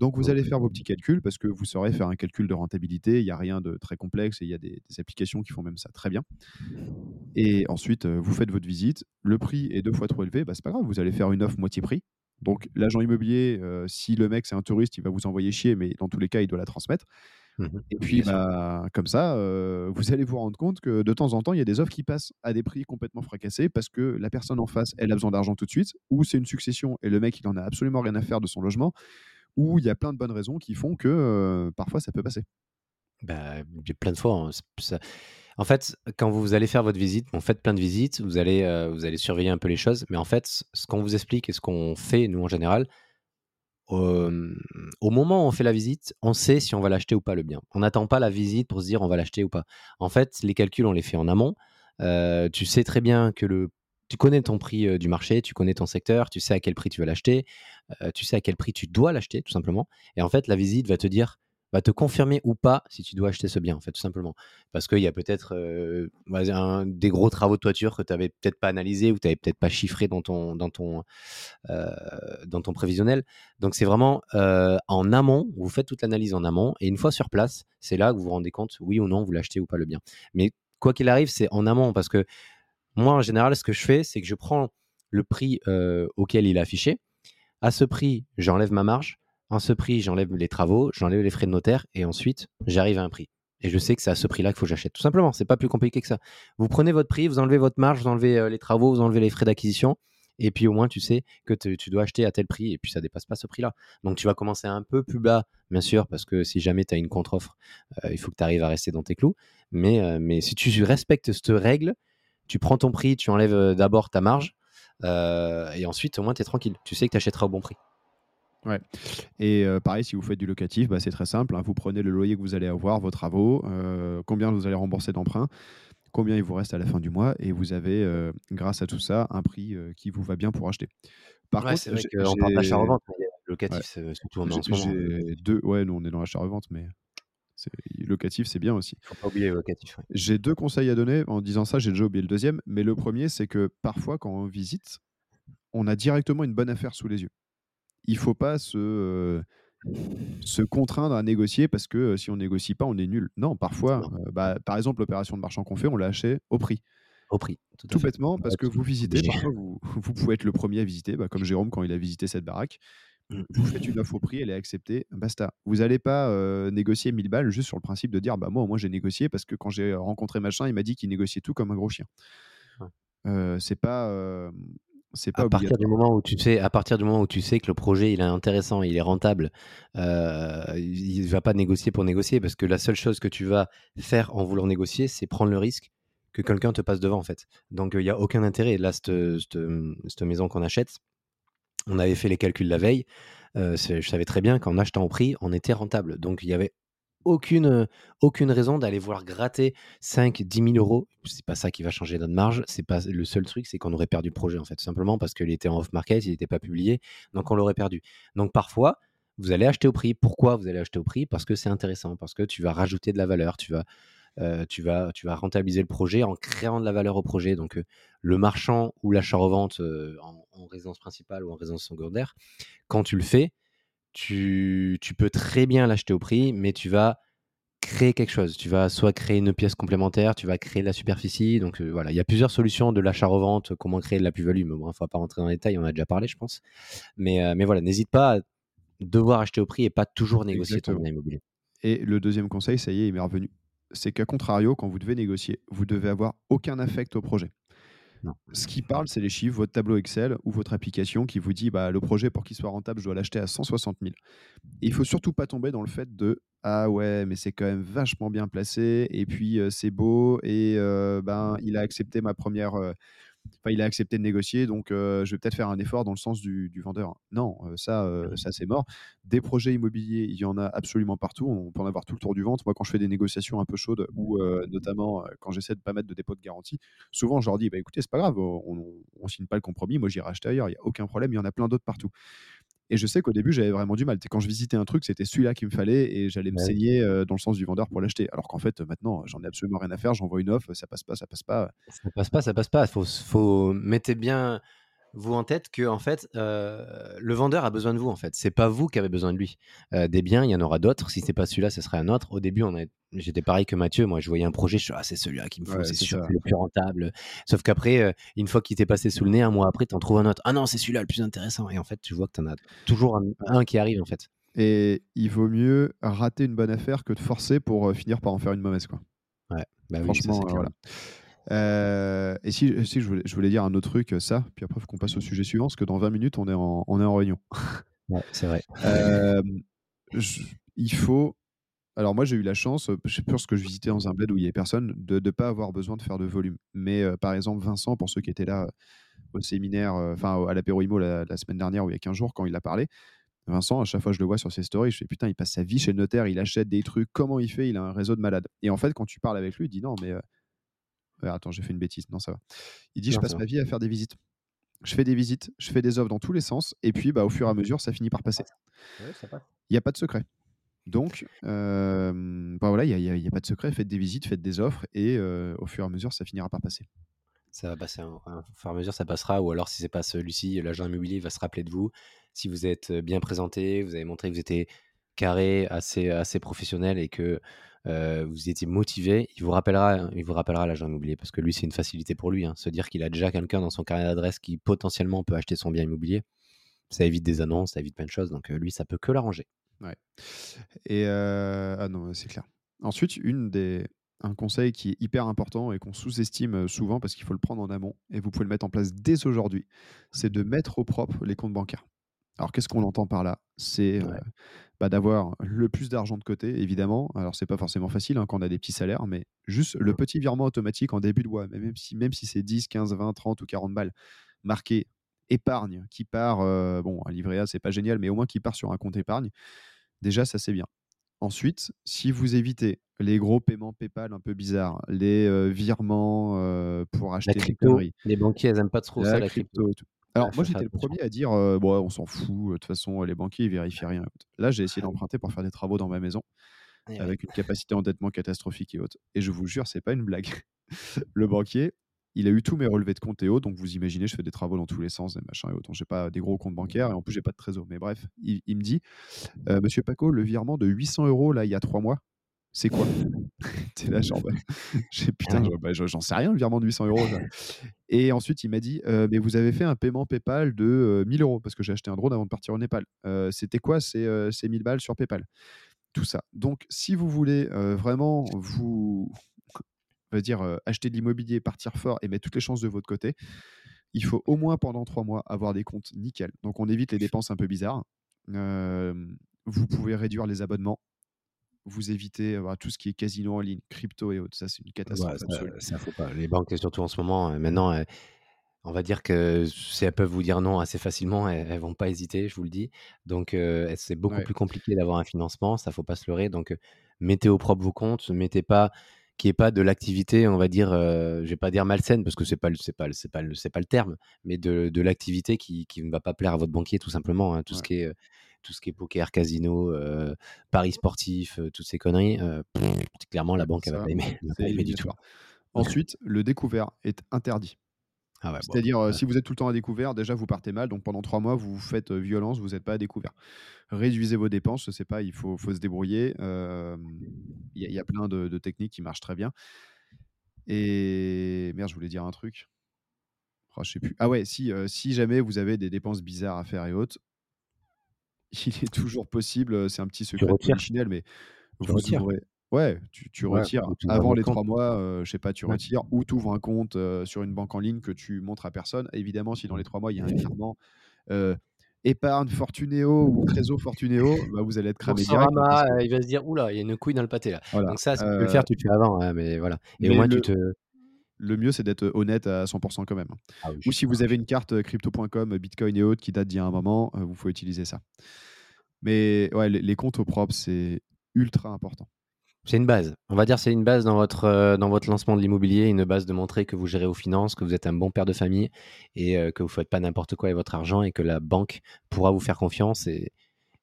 Donc, vous allez faire vos petits calculs parce que vous saurez faire un calcul de rentabilité. Il n'y a rien de très complexe et il y a des, applications qui font même ça très bien. Et ensuite, euh, vous faites votre visite. Le prix est deux fois trop élevé. Bah, c'est pas grave. Vous allez faire une offre moitié prix. Donc, l'agent immobilier, euh, si le mec c'est un touriste, il va vous envoyer chier, mais dans tous les cas, il doit la transmettre. Mmh et puis, bah, comme ça, vous allez vous rendre compte que de temps en temps, il y a des offres qui passent à des prix complètement fracassés parce que la personne en face, elle a besoin d'argent tout de suite, ou c'est une succession et le mec, il en a absolument rien à faire de son logement, ou il y a plein de bonnes raisons qui font que parfois ça peut passer. Bah, plein de fois. Hein, en fait, quand vous allez faire votre visite, on fait plein de visites, vous allez, vous allez surveiller un peu les choses, mais en fait, ce qu'on vous explique et ce qu'on fait, nous en général, au moment où on fait la visite, on sait si on va l'acheter ou pas le bien. On n'attend pas la visite pour se dire on va l'acheter ou pas. En fait, les calculs, on les fait en amont. tu sais très bien que le tu connais ton prix du marché, tu connais ton secteur, tu sais à quel prix tu vas l'acheter, tu sais à quel prix tu dois l'acheter, tout simplement. Et en fait, la visite va te dire va te confirmer ou pas si tu dois acheter ce bien, en fait, tout simplement. Parce qu'il y a peut-être euh, des gros travaux de toiture que tu n'avais peut-être pas analysé ou tu n'avais peut-être pas chiffré dans ton, dans ton, euh, dans ton prévisionnel. Donc, c'est vraiment euh, en amont, vous faites toute l'analyse en amont et une fois sur place, c'est là que vous vous rendez compte, oui ou non, vous l'achetez ou pas le bien. Mais quoi qu'il arrive, c'est en amont parce que moi, en général, ce que je fais, c'est que je prends le prix auquel il est affiché. À ce prix, j'enlève ma marge en ce prix, j'enlève les travaux, j'enlève les frais de notaire et ensuite, j'arrive à un prix. Et je sais que c'est à ce prix-là qu'il faut que j'achète. Tout simplement, c'est pas plus compliqué que ça. Vous prenez votre prix, vous enlevez votre marge, vous enlevez euh, les travaux, vous enlevez les frais d'acquisition. Et puis au moins, tu sais que tu dois acheter à tel prix et puis ça dépasse pas ce prix-là. Donc tu vas commencer un peu plus bas, bien sûr, parce que si jamais tu as une contre-offre, euh, il faut que tu arrives à rester dans tes clous. Mais, euh, mais si tu respectes cette règle, tu prends ton prix, tu enlèves d'abord ta marge et ensuite, au moins, tu es tranquille. Tu sais que tu achèteras au bon prix. Ouais. Et euh, pareil, si vous faites du locatif, bah, c'est très simple. Hein. Vous prenez le loyer que vous allez avoir, vos travaux, euh, combien vous allez rembourser d'emprunt, combien il vous reste à la fin du mois, et vous avez, euh, grâce à tout ça, un prix qui vous va bien pour acheter. Par contre, c'est vrai qu'on parle d'achat-revente, locatif, c'est surtout en ce moment. Deux, ouais, nous on est dans l'achat-revente, mais locatif, c'est bien aussi. Faut pas oublier locatif. J'ai deux conseils à donner. En disant ça, j'ai déjà oublié le deuxième, mais le premier, c'est que parfois, quand on visite, on a directement une bonne affaire sous les yeux il faut pas se, se contraindre à négocier parce que si on négocie pas, on est nul. Non, parfois, bah, par exemple, l'opération de marchand qu'on fait, on l'a acheté au prix. Au prix. Tout, bêtement, parce que vous visitez, parfois vous, vous, pouvez être le premier à visiter, bah, comme Jérôme quand il a visité cette baraque. Mmh. Vous faites une offre au prix, elle est acceptée, basta. Vous n'allez pas négocier 1000 balles juste sur le principe de dire bah moi j'ai négocié parce que quand j'ai rencontré machin, il m'a dit qu'il négociait tout comme un gros chien. c'est pas c'est pas à partir du moment où tu sais à partir du moment où tu sais que le projet il est intéressant, il est rentable, il va pas négocier pour négocier parce que la seule chose que tu vas faire en voulant négocier, c'est prendre le risque que quelqu'un te passe devant en fait. Donc il n'y a aucun intérêt. Là, cette maison qu'on achète, on avait fait les calculs la veille. je savais très bien qu'en achetant au prix, on était rentable. Donc, il n'y avait aucune, aucune raison d'aller voir gratter 5, 10 000 euros. C'est pas ça qui va changer notre marge. C'est pas le seul truc, c'est qu'on aurait perdu le projet en fait, simplement parce qu'il était en off market, il n'était pas publié, donc on l'aurait perdu. Donc parfois, vous allez acheter au prix. Pourquoi vous allez acheter au prix? Parce que c'est intéressant, parce que tu vas rajouter de la valeur, tu vas, tu, vas, tu vas rentabiliser le projet en créant de la valeur au projet. Donc, le marchand ou l'achat-revente en, résidence principale ou en résidence secondaire, quand tu le fais, tu, peux très bien l'acheter au prix, mais tu vas créer quelque chose. Tu vas soit créer une pièce complémentaire, tu vas créer de la superficie. Donc voilà, il y a plusieurs solutions de l'achat-revente, comment créer de la plus-value. Mais bon, il ne faut pas rentrer dans les détails, on en a déjà parlé, je pense. Mais, mais voilà, n'hésite pas à devoir acheter au prix et pas toujours négocier ton bien immobilier. Et le deuxième conseil, ça y est, il m'est revenu c'est qu'à contrario, quand vous devez négocier, vous devez avoir aucun affect au projet. Ce qui parle, c'est les chiffres, votre tableau Excel ou votre application qui vous dit bah, le projet, pour qu'il soit rentable, je dois l'acheter à 160 000. il faut surtout pas tomber dans le fait de ah ouais, mais c'est quand même vachement bien placé, et puis c'est beau, et ben, il a accepté ma première, il a accepté de négocier, donc je vais peut-être faire un effort dans le sens du, vendeur. Non, ça, ça c'est mort. Des projets immobiliers, il y en a absolument partout. On peut en avoir tout le tour du ventre. Moi, quand je fais des négociations un peu chaudes, ou notamment quand j'essaie de pas mettre de dépôt de garantie, souvent je leur dis, bah, écoutez, c'est pas grave, on, ne signe pas le compromis. Moi, j'irai acheter ailleurs. Il y a aucun problème. Il y en a plein d'autres partout. Et je sais qu'au début, j'avais vraiment du mal. Quand je visitais un truc, c'était celui-là qui me fallait et j'allais me saigner dans le sens du vendeur pour l'acheter. Alors qu'en fait, maintenant, j'en ai absolument rien à faire. J'envoie une offre, ça passe pas, ça passe pas. Ça passe pas, ça passe pas. Faut, faut mettez bien vous en tête que en fait euh, le vendeur a besoin de vous en fait. C'est pas vous qui avez besoin de lui. Euh, des biens il y en aura d'autres. Si c'est pas celui-là ce serait un autre. Au début on j'étais pareil que Mathieu. Moi je voyais un projet je suis ah c'est celui-là qui me faut c'est sûr le plus rentable. Sauf qu'après euh, une fois qu'il t'est passé sous le nez un mois après t'en trouves un autre. Ah non c'est celui-là le plus intéressant. Et en fait tu vois que t'en as toujours un, qui arrive en fait. Et il vaut mieux rater une bonne affaire que de forcer pour finir par en faire une mauvaise quoi. Ouais. Bah franchement voilà euh, et si, si je, voulais, je, voulais, dire un autre truc, ça, puis après, qu'on passe au sujet suivant, parce que dans 20 minutes, on est en, on est en réunion. Ouais, c'est vrai. Euh, il faut. Alors, moi, j'ai eu la chance, je pense que je visitais dans un bled où il n'y avait personne, de ne pas avoir besoin de faire de volume. Mais euh, par exemple, Vincent, pour ceux qui étaient là au séminaire, enfin à l'apéro IMO la, la, semaine dernière ou il y a 15 jours, quand il a parlé, Vincent, à chaque fois que je le vois sur ses stories, je fais putain, il passe sa vie chez le notaire, il achète des trucs, comment il fait Il a un réseau de malades. Et en fait, quand tu parles avec lui, il dit non, mais attends, j'ai fait une bêtise. Non, ça va. Il dit Je passe ma vie à faire des visites. Je fais des visites, je fais des offres dans tous les sens, et puis bah, au fur et à mesure, ça finit par passer. Il n'y a pas de secret. Donc, bah, voilà, il n'y a, pas de secret. Faites des visites, faites des offres, et au fur et à mesure, ça finira par passer. Ça va passer, au fur et à mesure, ça passera. Ou alors, si c'est pas celui-ci, l'agent immobilier va se rappeler de vous. Si vous êtes bien présenté, vous avez montré que vous étiez carré, assez, assez professionnel, et que euh, vous étiez motivé, il vous rappellera, il vous rappellera l'agent immobilier parce que lui, c'est une facilité pour lui. Hein, se dire qu'il a déjà quelqu'un dans son carnet d'adresse qui potentiellement peut acheter son bien immobilier, ça évite des annonces, ça évite plein de choses. Donc euh, lui, ça peut que l'arranger. Ouais. Et euh, ah non, c'est clair. Ensuite, une des, un conseil qui est hyper important et qu'on sous-estime souvent parce qu'il faut le prendre en amont et vous pouvez le mettre en place dès aujourd'hui, c'est de mettre au propre les comptes bancaires. Alors, qu'est-ce qu'on entend par là? C'est bah, d'avoir le plus d'argent de côté, évidemment. Alors, c'est pas forcément facile hein, quand on a des petits salaires, mais juste le petit virement automatique en début de mois, même si, même si c'est 10, 15, 20, 30 ou 40 balles, marqué épargne, qui part, bon, un livret A, c'est pas génial, mais au moins qui part sur un compte épargne, déjà, ça c'est bien. Ensuite, si vous évitez les gros paiements PayPal un peu bizarres, les virements pour acheter des conneries, les banquiers, elles n'aiment pas trop ça, la crypto. Alors, moi, j'étais le premier à dire bon, on s'en fout, de toute façon, les banquiers, ils vérifient rien. Là, j'ai essayé d'emprunter pour faire des travaux dans ma maison avec une capacité d'endettement catastrophique et haute. Et je vous jure, c'est pas une blague. le banquier, il a eu tous mes relevés de compte et autres. Donc, vous imaginez, je fais des travaux dans tous les sens, et machin et autres. Je n'ai pas des gros comptes bancaires et en plus, j'ai pas de trésor. Mais bref, il, me dit euh, Monsieur Paco, le virement de 800 euros, là, il y a trois mois, c'est quoi? T'es là, genre, bah, putain, bah, j'en sais rien, le virement de 800 euros. Et ensuite, il m'a dit euh, Mais vous avez fait un paiement PayPal de 1000 euros parce que j'ai acheté un drone avant de partir au Népal. C'était quoi ces, ces 1000 balles sur PayPal? Tout ça. Donc, si vous voulez vraiment vous va dire acheter de l'immobilier, partir fort et mettre toutes les chances de votre côté, il faut au moins pendant trois mois avoir des comptes nickel. Donc on évite les dépenses un peu bizarres. vous pouvez réduire les abonnements. Vous évitez tout ce qui est casino en ligne, crypto et autres. Ça, c'est une catastrophe. ça, faut pas. Les banques, surtout en ce moment, maintenant, on va dire que si elles peuvent vous dire non assez facilement, elles, ne vont pas hésiter, je vous le dis. Donc, c'est beaucoup plus compliqué d'avoir un financement. Ça, faut pas se leurrer. Donc, mettez au propre vos comptes. Mettez pas qui est pas de l'activité, on va dire, euh, je vais pas dire malsaine parce que c'est pas c'est pas c'est pas c'est pas le terme, mais de, de l'activité qui, qui ne va pas plaire à votre banquier tout simplement. Hein. tout ce qui est tout ce qui est poker, casino, euh, paris sportif, euh, toutes ces conneries. clairement, la banque elle va pas aimer, va pas aimer du tout. Ensuite, le découvert est interdit. Ah C'est-à-dire, si vous êtes tout le temps à découvert, déjà vous partez mal. Donc pendant trois mois, vous faites violence, vous n'êtes pas à découvert. Réduisez vos dépenses, je sais pas, il faut, faut se débrouiller. Il y, a plein de, techniques qui marchent très bien. Et merde, je voulais dire un truc. Oh, je sais plus. Ah ouais, si, si jamais vous avez des dépenses bizarres à faire et autres, il est toujours possible, c'est un petit secret originel, mais vous ouvrez, Ouais, tu, retires avant les trois mois, euh, je sais pas, tu retires ou tu ouvres un compte euh, sur une banque en ligne que tu montres à personne. Évidemment, si dans les trois mois, il y a un virement euh, épargne Fortunéo ou Trésor Fortunéo, bah, vous allez être cramé direct. il va se dire, oula, il y a une couille dans le pâté là. Donc ça, si tu peux le faire, tu le fais avant, hein, mais voilà. Et au moins, tu te... Le mieux, c'est d'être honnête à 100% quand même. Ah ou si vous avez une carte crypto.com, Bitcoin et autres qui date d'il y a un moment, vous faut utiliser ça. Mais ouais, les comptes au propre, c'est ultra important. C'est une base. On va dire c'est une base dans votre, euh, dans votre lancement de l'immobilier, une base de montrer que vous gérez vos finances, que vous êtes un bon père de famille et euh, que vous ne faites pas n'importe quoi avec votre argent et que la banque pourra vous faire confiance et,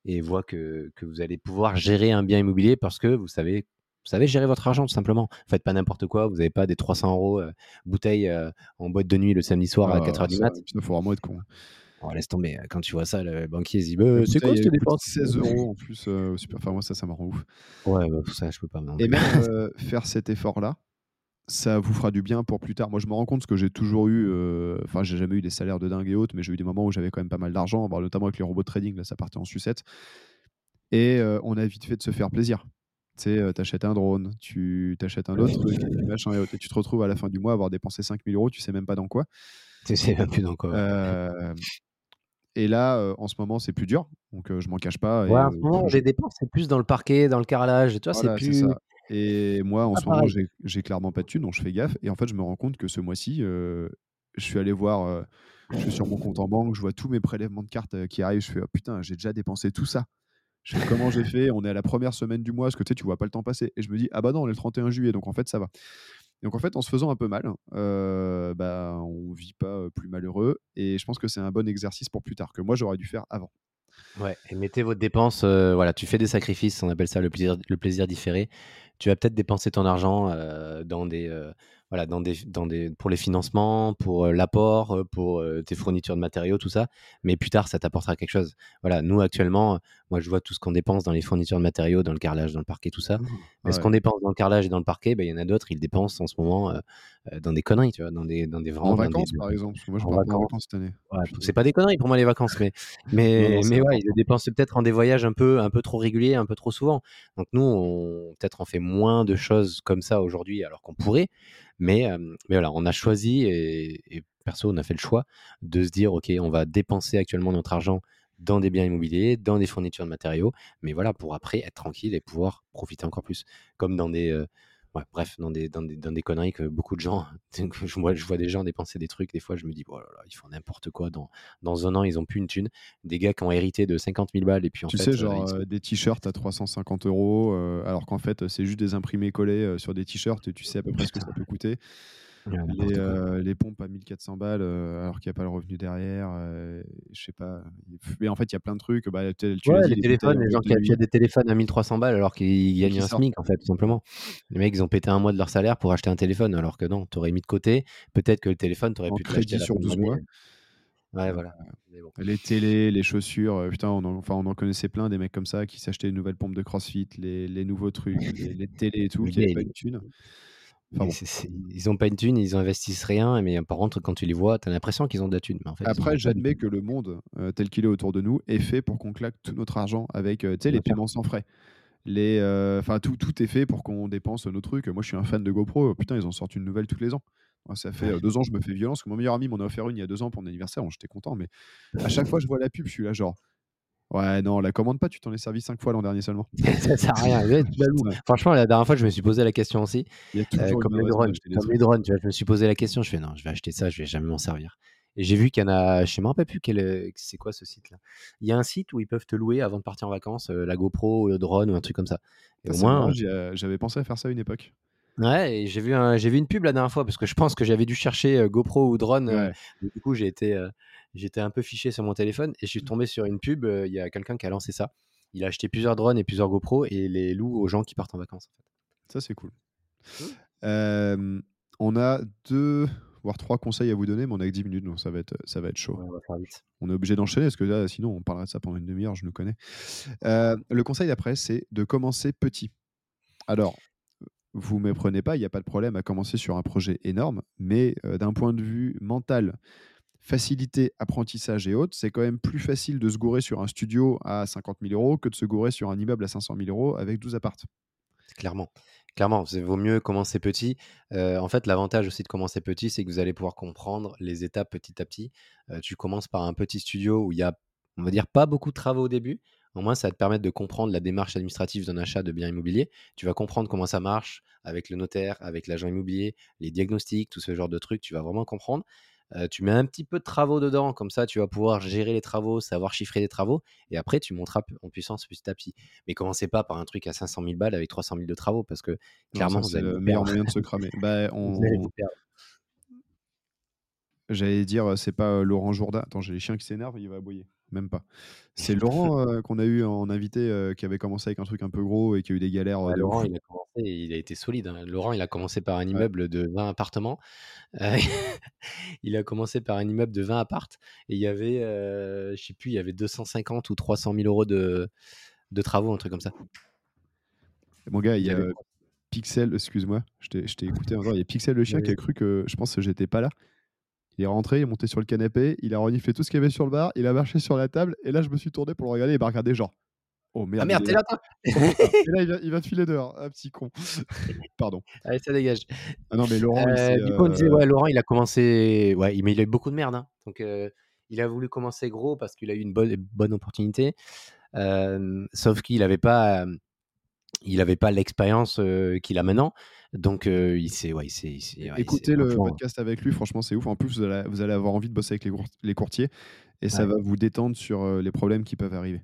et voit que, que, vous allez pouvoir gérer un bien immobilier parce que vous savez, vous savez gérer votre argent tout simplement. Vous faites pas n'importe quoi, vous n'avez pas des 300 euros euh, bouteilles en boîte de nuit le samedi soir à 4h ah, du mat. Il faut vraiment être con. Oh, laisse tomber. Quand tu vois ça, le banquier se dit bah, C'est quoi cette dépense? 16 euros en plus. Euh, super. Enfin, moi, ça, ça me rend ouf. Ouais, bah, ça, je peux pas. Et même euh, faire cet effort-là, ça vous fera du bien pour plus tard. Moi, je me rends compte que j'ai toujours eu. Euh, enfin, j'ai jamais eu des salaires de dingue et autres, mais j'ai eu des moments où j'avais quand même pas mal d'argent, notamment avec les robots de trading. Là, ça partait en sucette. Et on a vite fait de se faire plaisir. Tu sais, t'achètes un drone, tu t'achètes un autre truc, machin et, et tu te retrouves à la fin du mois à avoir dépensé 5000 euros, tu sais même pas dans quoi. Tu sais même plus dans quoi. Et là, en ce moment, c'est plus dur. Donc, je m'en cache pas. Ouais, en ce moment, j'ai dépenses, c'est plus dans le parquet, dans le carrelage. Tu vois, c'est plus. Ça. Et moi, en ce moment, j'ai clairement pas de thunes, donc je fais gaffe. Et en fait, je me rends compte que ce mois-ci, je suis allé voir, je suis sur mon compte en banque, je vois tous mes prélèvements de cartes qui arrivent. Je fais, «Oh, putain, j'ai déjà dépensé tout ça. Comment j'ai fait? On est à la première semaine du mois, parce que tu sais, tu vois pas le temps passer? Et je me dis, ah bah non, on est le 31 juillet, donc en fait, ça va. Donc en fait, en se faisant un peu mal, euh, bah, on vit pas plus malheureux. Et je pense que c'est un bon exercice pour plus tard, que moi j'aurais dû faire avant. Ouais, et mettez votre dépense, voilà, tu fais des sacrifices, on appelle ça le plaisir, le plaisir différé. Tu vas peut-être dépenser ton argent dans des, voilà, dans des, dans des, pour les financements, pour l'apport, pour tes fournitures de matériaux, tout ça. Mais plus tard, ça t'apportera quelque chose. Voilà, nous actuellement, moi je vois tout ce qu'on dépense dans les fournitures de matériaux, dans le carrelage, dans le parquet, tout ça. Mmh. Mais ce qu'on dépense dans le carrelage et dans le parquet, bah, il y en a d'autres, ils dépensent en ce moment dans des conneries, tu vois, dans des, dans des ventes. En vacances, par exemple. moi, je en vacances. en vacances cette année. c'est pas des conneries pour moi les vacances, mais, mais, mais ouais, ils dépensent peut-être en des voyages un peu, un peu trop réguliers, un peu trop souvent. Donc nous, on, peut-être on fait moins de choses comme ça aujourd'hui, alors qu'on pourrait. Mais, mais voilà, on a choisi et, perso, on a fait le choix de se dire, OK, on va dépenser actuellement notre argent dans des biens immobiliers, dans des fournitures de matériaux, mais voilà, pour après être tranquille et pouvoir profiter encore plus. Comme dans des, bref, dans des, dans, des, dans des conneries que beaucoup de gens, je vois, je vois des gens dépenser des trucs, des fois je me dis, oh là là, ils font n'importe quoi, dans, dans un an ils ont plus une thune. Des gars qui ont hérité de 50 000 balles et puis en tu fait. sais, euh, genre euh, des t-shirts à 350 euros, euh, alors qu'en fait c'est juste des imprimés collés sur des t-shirts tu sais à peu près ce que ça peut coûter. Les, euh, les, pompes à 1400 balles alors qu'il n'y a pas le revenu derrière. je sais pas. Mais en fait, il y a plein de trucs. Bah, tu ouais, les, téléphones, les gens qui achètent des téléphones à 1300 balles alors qu'ils gagnent un SMIC, en fait, tout simplement. Les mecs, ils ont pété un mois de leur salaire pour acheter un téléphone alors que non, tu aurais mis de côté. Peut-être que le téléphone, tu aurais pu crédit sur 12 mois. Ouais, voilà. Les télés, les chaussures, putain, on en, enfin, on en connaissait plein des mecs comme ça qui s'achetaient une nouvelle pompe de CrossFit, les, les nouveaux trucs, les, télés et tout, qui n'avaient pas Ils n'ont pas une thune, ils investissent rien, mais par contre, quand tu les vois, tu as l'impression qu'ils ont de la thune. Mais en fait, Après, j'admets que le monde euh, tel qu'il est autour de nous est fait pour qu'on claque tout notre argent avec euh, les paiements sans frais. Les, euh, tout, tout est fait pour qu'on dépense nos trucs. Moi, je suis un fan de GoPro. Putain, ils en sortent une nouvelle tous les ans. ça fait deux ans je me fais violence. Que mon meilleur ami m'en a offert une il y a deux ans pour mon anniversaire. J'étais content, mais à chaque fois je vois la pub, je suis là genre Ouais, non, la commande pas, tu t'en es servi cinq fois l'an dernier seulement. ça sert à rien. Franchement, la dernière fois, je me suis posé la question aussi. Euh, comme les drones, je me suis posé la question. Je fais non, je vais acheter ça, je vais jamais m'en servir. Et j'ai vu qu'il y en a, je sais même pas plus quel, c'est quoi ce site-là. Il y a un site où ils peuvent te louer avant de partir en vacances, euh, la GoPro, le drone ou un truc comme ça. Et au moins, j'avais pensé à faire ça à une époque. Ouais, et j'ai vu, j'ai vu une pub la dernière fois parce que je pense que j'avais dû chercher euh, GoPro ou drone. du coup, j'ai été, j'étais un peu fiché sur mon téléphone et je suis mmh. tombé sur une pub. Il y a quelqu'un qui a lancé ça. Il a acheté plusieurs drones et plusieurs GoPro et les loue aux gens qui partent en vacances. Ça, c'est cool. on a deux, voire trois conseils à vous donner, mais on a que 10 minutes, donc ça va être, ça va être chaud. on va faire vite. On est obligé d'enchaîner parce que là, sinon, on parlerait de ça pendant une demi-heure, je nous connais. le conseil d'après, c'est de commencer petit. Alors, vous ne méprenez pas, il n'y a pas de problème à commencer sur un projet énorme, mais d'un point de vue mental, facilité, apprentissage et autres, c'est quand même plus facile de se gourer sur un studio à 50 000 euros que de se gourer sur un immeuble à 500 000 euros avec 12 appartes. Clairement. Clairement, il vaut mieux commencer petit. en fait, l'avantage aussi de commencer petit, c'est que vous allez pouvoir comprendre les étapes petit à petit. tu commences par un petit studio où il y a, on va dire, pas beaucoup de travaux au début. Au moins, ça va te permettre de comprendre la démarche administrative d'un achat de biens immobiliers. Tu vas comprendre comment ça marche avec le notaire, avec l'agent immobilier, les diagnostics, tout ce genre de trucs. Tu vas vraiment comprendre tu mets un petit peu de travaux dedans, comme ça tu vas pouvoir gérer les travaux, savoir chiffrer les travaux, et après tu monteras en puissance petit à petit. Mais commencez pas par un truc à 500 000 balles avec 300 000 de travaux, parce que clairement, c'est le meilleur moyen de se cramer. bah, on... J'allais dire, c'est pas Laurent Jourda. Attends, j'ai les chiens qui s'énervent, il va aboyer. Même pas. C'est Laurent qu'on a eu en invité qui avait commencé avec un truc un peu gros et qui a eu des galères. Bah, Laurent, il a commencé, il a été solide. Hein. Laurent, il a commencé par un immeuble de 20 appartements. il a commencé par un immeuble de 20 appartes et il y avait, je sais plus, il y avait 250 ou 300 000 euros de, de travaux, un truc comme ça. Mon gars, il y a Pixel, excuse-moi, je t'ai écouté encore. Il y a Pixel le chien qui a cru que je pense que j'étais pas là. Il est rentré, il est monté sur le canapé, il a reniflé tout ce qu'il y avait sur le bar, il a marché sur la table, et là, je me suis tourné pour le regarder, et il m'a regardé genre. Oh merde. Ah merde, t'es là, toi Et là, il va, il va, te filer dehors, un petit con. Pardon. Allez, ça dégage. Ah non, mais Laurent. Euh, du coup, on disait, euh, ouais, Laurent, il a commencé. Ouais, mais il a eu beaucoup de merde. Hein. Donc, euh, il a voulu commencer gros parce qu'il a eu une bonne, bonne opportunité. sauf qu'il n'avait pas il n'avait pas l'expérience qu'il a maintenant. Donc, il s'est. Ouais, Écoutez le podcast avec lui, franchement, c'est ouf. En plus, vous allez, vous allez, avoir envie de bosser avec les, courtiers et ça va vous détendre sur les problèmes qui peuvent arriver.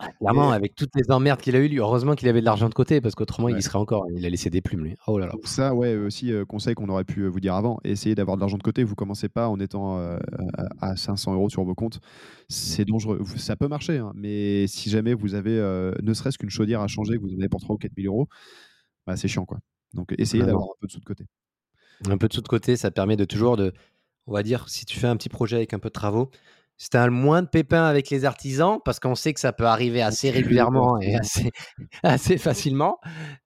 Ah, clairement, avec toutes les emmerdes qu'il a eu, lui, heureusement qu'il avait de l'argent de côté parce qu'autrement, il y serait encore. Il a laissé des plumes, lui. Oh là là. Ça, ouais, aussi, conseil qu'on aurait pu vous dire avant essayez d'avoir de l'argent de côté. Vous commencez pas en étant à 500 euros sur vos comptes. C'est dangereux. Ça peut marcher, hein, mais si jamais vous avez ne serait-ce qu'une chaudière à changer, que vous en avez pour 3 ou 4 000 euros, bah, c'est chiant, quoi. Donc, essayez d'avoir un peu de sous de côté. Un peu de sous de côté, ça permet de toujours de. On va dire, si tu fais un petit projet avec un peu de travaux, si tu as le moins de pépins avec les artisans, parce qu'on sait que ça peut arriver assez régulièrement et assez, assez facilement,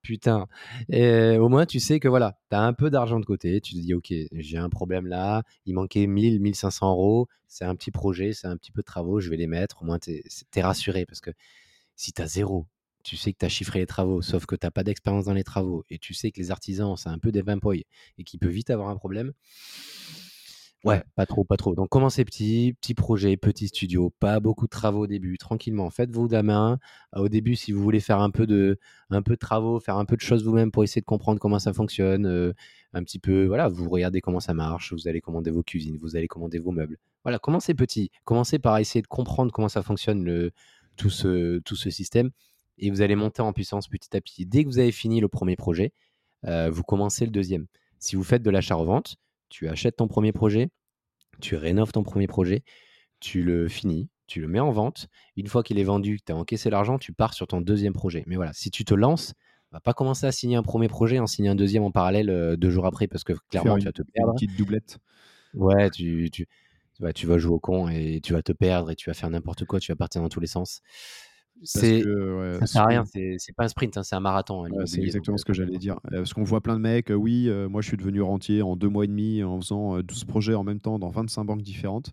putain, et au moins tu sais que voilà, tu as un peu d'argent de côté, tu te dis, ok, j'ai un problème là, il manquait 1000, 1500 euros, c'est un petit projet, c'est un petit peu de travaux, je vais les mettre, au moins tu es, rassuré, parce que si tu as zéro, tu sais que tu as chiffré les travaux, sauf que tu n'as pas d'expérience dans les travaux, et tu sais que les artisans, c'est un peu des vimpoils, et qui peut vite avoir un problème, Ouais, pas trop, pas trop. Donc commencez petit, petit projet, petit studio, pas beaucoup de travaux au début, tranquillement. Faites-vous de la main. Au début, si vous voulez faire un peu de, un peu de travaux, faire un peu de choses vous-même pour essayer de comprendre comment ça fonctionne, euh, un petit peu, voilà, vous regardez comment ça marche, vous allez commander vos cuisines, vous allez commander vos meubles. Voilà, commencez petit. Commencez par essayer de comprendre comment ça fonctionne le, tout ce, tout ce système et vous allez monter en puissance petit à petit. Dès que vous avez fini le premier projet, euh, vous commencez le deuxième Si vous faites de l'achat-revente, tu achètes ton premier projet, tu rénoves ton premier projet, tu le finis, tu le mets en vente. Une fois qu'il est vendu, tu as encaissé l'argent, tu pars sur ton deuxième projet. Mais voilà, si tu te lances, va pas commencer à signer un premier projet, en signer un deuxième en parallèle euh, deux jours après, parce que clairement, tu vas te perdre. Une petite doublette. Ouais, tu, tu, tu vas jouer au con et tu vas te perdre et tu vas faire n'importe quoi, tu vas partir dans tous les sens. C'est ça sert à rien, c'est pas un sprint, hein, c'est un marathon. Hein, c'est exactement ce que j'allais dire. Parce qu'on voit plein de mecs, oui, moi je suis devenu rentier en deux mois et demi en faisant 12 projets en même temps dans 25 banques différentes.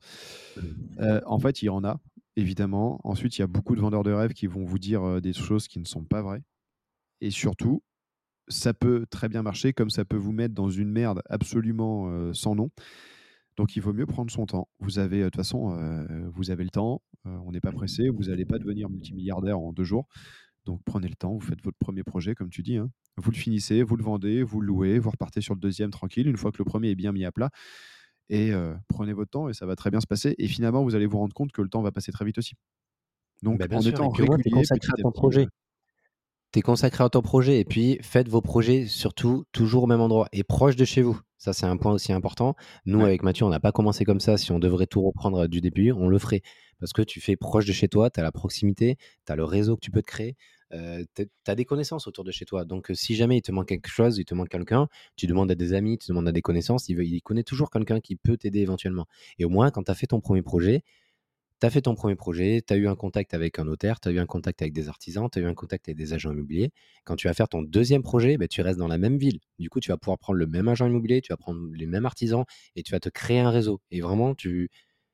En fait, il y en a, évidemment. Ensuite, il y a beaucoup de vendeurs de rêves qui vont vous dire des choses qui ne sont pas vraies. Et surtout, ça peut très bien marcher comme ça peut vous mettre dans une merde absolument sans nom. Donc il vaut mieux prendre son temps. Vous avez de toute façon, vous avez le temps. on n'est pas pressé. Vous n'allez pas devenir multimilliardaire en deux jours. Donc prenez le temps. Vous faites votre premier projet, comme tu dis. Hein. Vous le finissez, vous le vendez, vous le louez, vous repartez sur le deuxième tranquille. Une fois que le premier est bien mis à plat, et prenez votre temps et ça va très bien se passer. Et finalement, vous allez vous rendre compte que le temps va passer très vite aussi. Donc bah, en étant régulier, à ton projet tu consacré à ton projet et puis faites vos projets surtout toujours au même endroit et proche de chez vous. Ça, c'est un point aussi important. Nous, avec Mathieu, on n'a pas commencé comme ça. Si on devrait tout reprendre du début, on le ferait. Parce que tu fais proche de chez toi, tu as la proximité, tu as le réseau que tu peux te créer, euh, tu as des connaissances autour de chez toi. Donc, si jamais il te manque quelque chose, il te manque quelqu'un, tu demandes à des amis, tu demandes à des connaissances, il, il connaît toujours quelqu'un qui peut t'aider éventuellement. Et au moins, quand tu as fait ton premier projet, tu as fait ton premier projet, tu as eu un contact avec un notaire, tu as eu un contact avec des artisans, tu as eu un contact avec des agents immobiliers. Quand tu vas faire ton deuxième projet, ben, tu restes dans la même ville. Du coup, tu vas pouvoir prendre le même agent immobilier, tu vas prendre les mêmes artisans et tu vas te créer un réseau. Et vraiment, tu...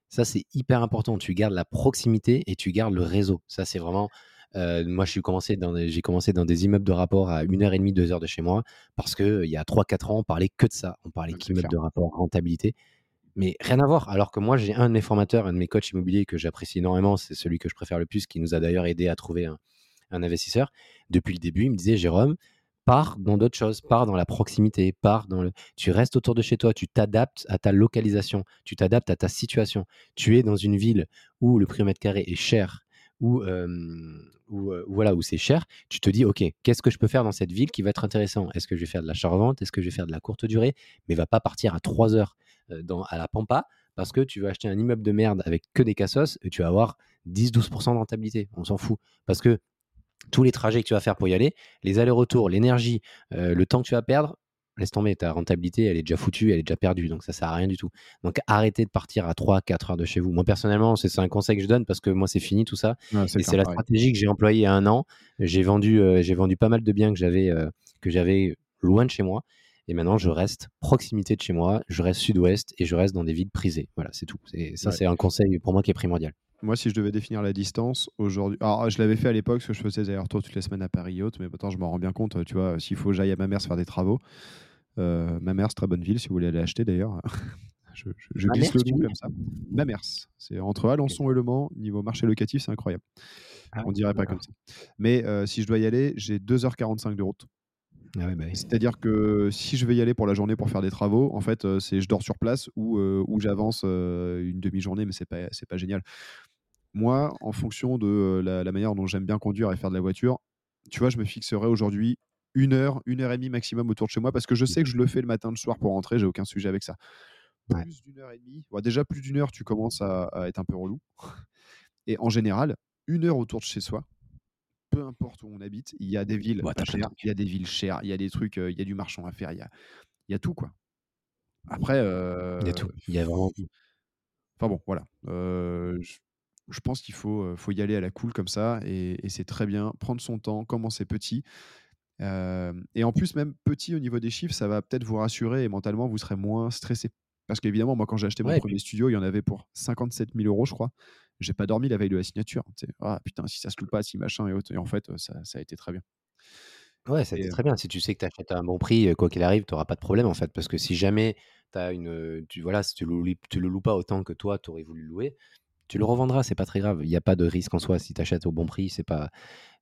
ça, c'est hyper important. Tu gardes la proximité et tu gardes le réseau. Ça, c'est vraiment. Euh, moi, j'ai commencé, dans des, commencé dans des immeubles de rapport à 1h30, 2 heures de chez moi parce qu'il y a 3-4 ans, on parlait que de ça. On parlait qu'immeubles de rapport, rentabilité. Mais rien à voir. Alors que moi, j'ai un de mes formateurs, un de mes coachs immobiliers que j'apprécie énormément, c'est celui que je préfère le plus, qui nous a d'ailleurs aidé à trouver un, investisseur. Depuis le début, il me disait, Jérôme, pars dans d'autres choses, pars dans la proximité, pars dans le... Tu restes autour de chez toi, tu t'adaptes à ta localisation, tu t'adaptes à ta situation. Tu es dans une ville où le prix au mètre carré est cher, où, voilà, où c'est cher, tu te dis, OK, qu'est-ce que je peux faire dans cette ville qui va être intéressant? Est-ce que je vais faire de l'achat-revente? Est-ce que je vais faire de la courte durée? Mais va pas partir à 3 heures dans, à la Pampa parce que tu vas acheter un immeuble de merde avec que des cassos et tu vas avoir 10-12% de rentabilité. On s'en fout. Parce que tous les trajets que tu vas faire pour y aller, les allers-retours, l'énergie, le temps que tu vas perdre, laisse tomber, ta rentabilité, elle est déjà foutue, elle est déjà perdue, donc ça sert à rien du tout. Donc arrêtez de partir à 3-4 heures de chez vous. Moi personnellement, c'est un conseil que je donne parce que moi c'est fini tout ça. et c'est la stratégie que j'ai employée il y a un an. J'ai vendu, j'ai vendu pas mal de biens que j'avais que j'avais loin de chez moi. Et maintenant, je reste proximité de chez moi, je reste sud-ouest et je reste dans des villes prisées. Voilà, c'est tout. Et ça, c'est un conseil pour moi qui est primordial. Moi, si je devais définir la distance aujourd'hui, alors je l'avais fait à l'époque parce que je faisais des allers-retours toutes les semaines à Paris et autres, mais maintenant je m'en rends bien compte. Tu vois, s'il faut que j'aille à ma mère se faire des travaux, euh, ma mère, c'est très bonne ville si vous voulez aller acheter d'ailleurs. je, glisse le nom comme ça. Ma mère, c'est entre Alençon et Le Mans, niveau marché locatif, c'est incroyable. Ah On dirait pas comme ça. Mais euh, si je dois y aller, j'ai 2h45 de route. Ah bah C'est-à-dire que si je vais y aller pour la journée pour faire des travaux, en fait, euh, c'est je dors sur place ou, euh, j'avance euh, une demi-journée, mais c'est pas, c'est pas génial. Moi, en fonction de la, manière dont j'aime bien conduire et faire de la voiture, tu vois, je me fixerai aujourd'hui une heure, une heure et demie maximum autour de chez moi parce que je sais que je le fais le matin, le soir pour rentrer, j'ai aucun sujet avec ça. Plus d'une heure et demie, déjà plus d'une heure, tu commences à, à être un peu relou. Et en général, une heure autour de chez soi, peu importe où on habite, il y a des villes pas chères, il y a des villes chères, il y a des trucs, il y a du marchand à faire, il y a, il y a tout quoi. Après, il y a tout, il y a vraiment tout. Enfin bon, voilà. je, pense qu'il faut, faut y aller à la cool comme ça et, c'est très bien. Prendre son temps, commencer petit. et en plus, même petit au niveau des chiffres, ça va peut-être vous rassurer et mentalement, vous serez moins stressé. Parce qu'évidemment, moi, quand j'ai acheté mon premier studio, il y en avait pour 57 000 euros, je crois j'ai pas dormi la veille de la signature. Ah putain, si ça se loue pas, si machin et autres. Et en fait, ça, ça a été très bien. Ouais, ça a été très bien. Si tu sais que tu achètes à un bon prix, quoi qu'il arrive, tu n'auras pas de problème en fait. Parce que si jamais as une, tu, voilà, si tu le, tu le loues pas autant que toi, tu aurais voulu louer, tu le revendras, c'est pas très grave. Il n'y a pas de risque en soi. Si tu achètes au bon prix, c'est pas,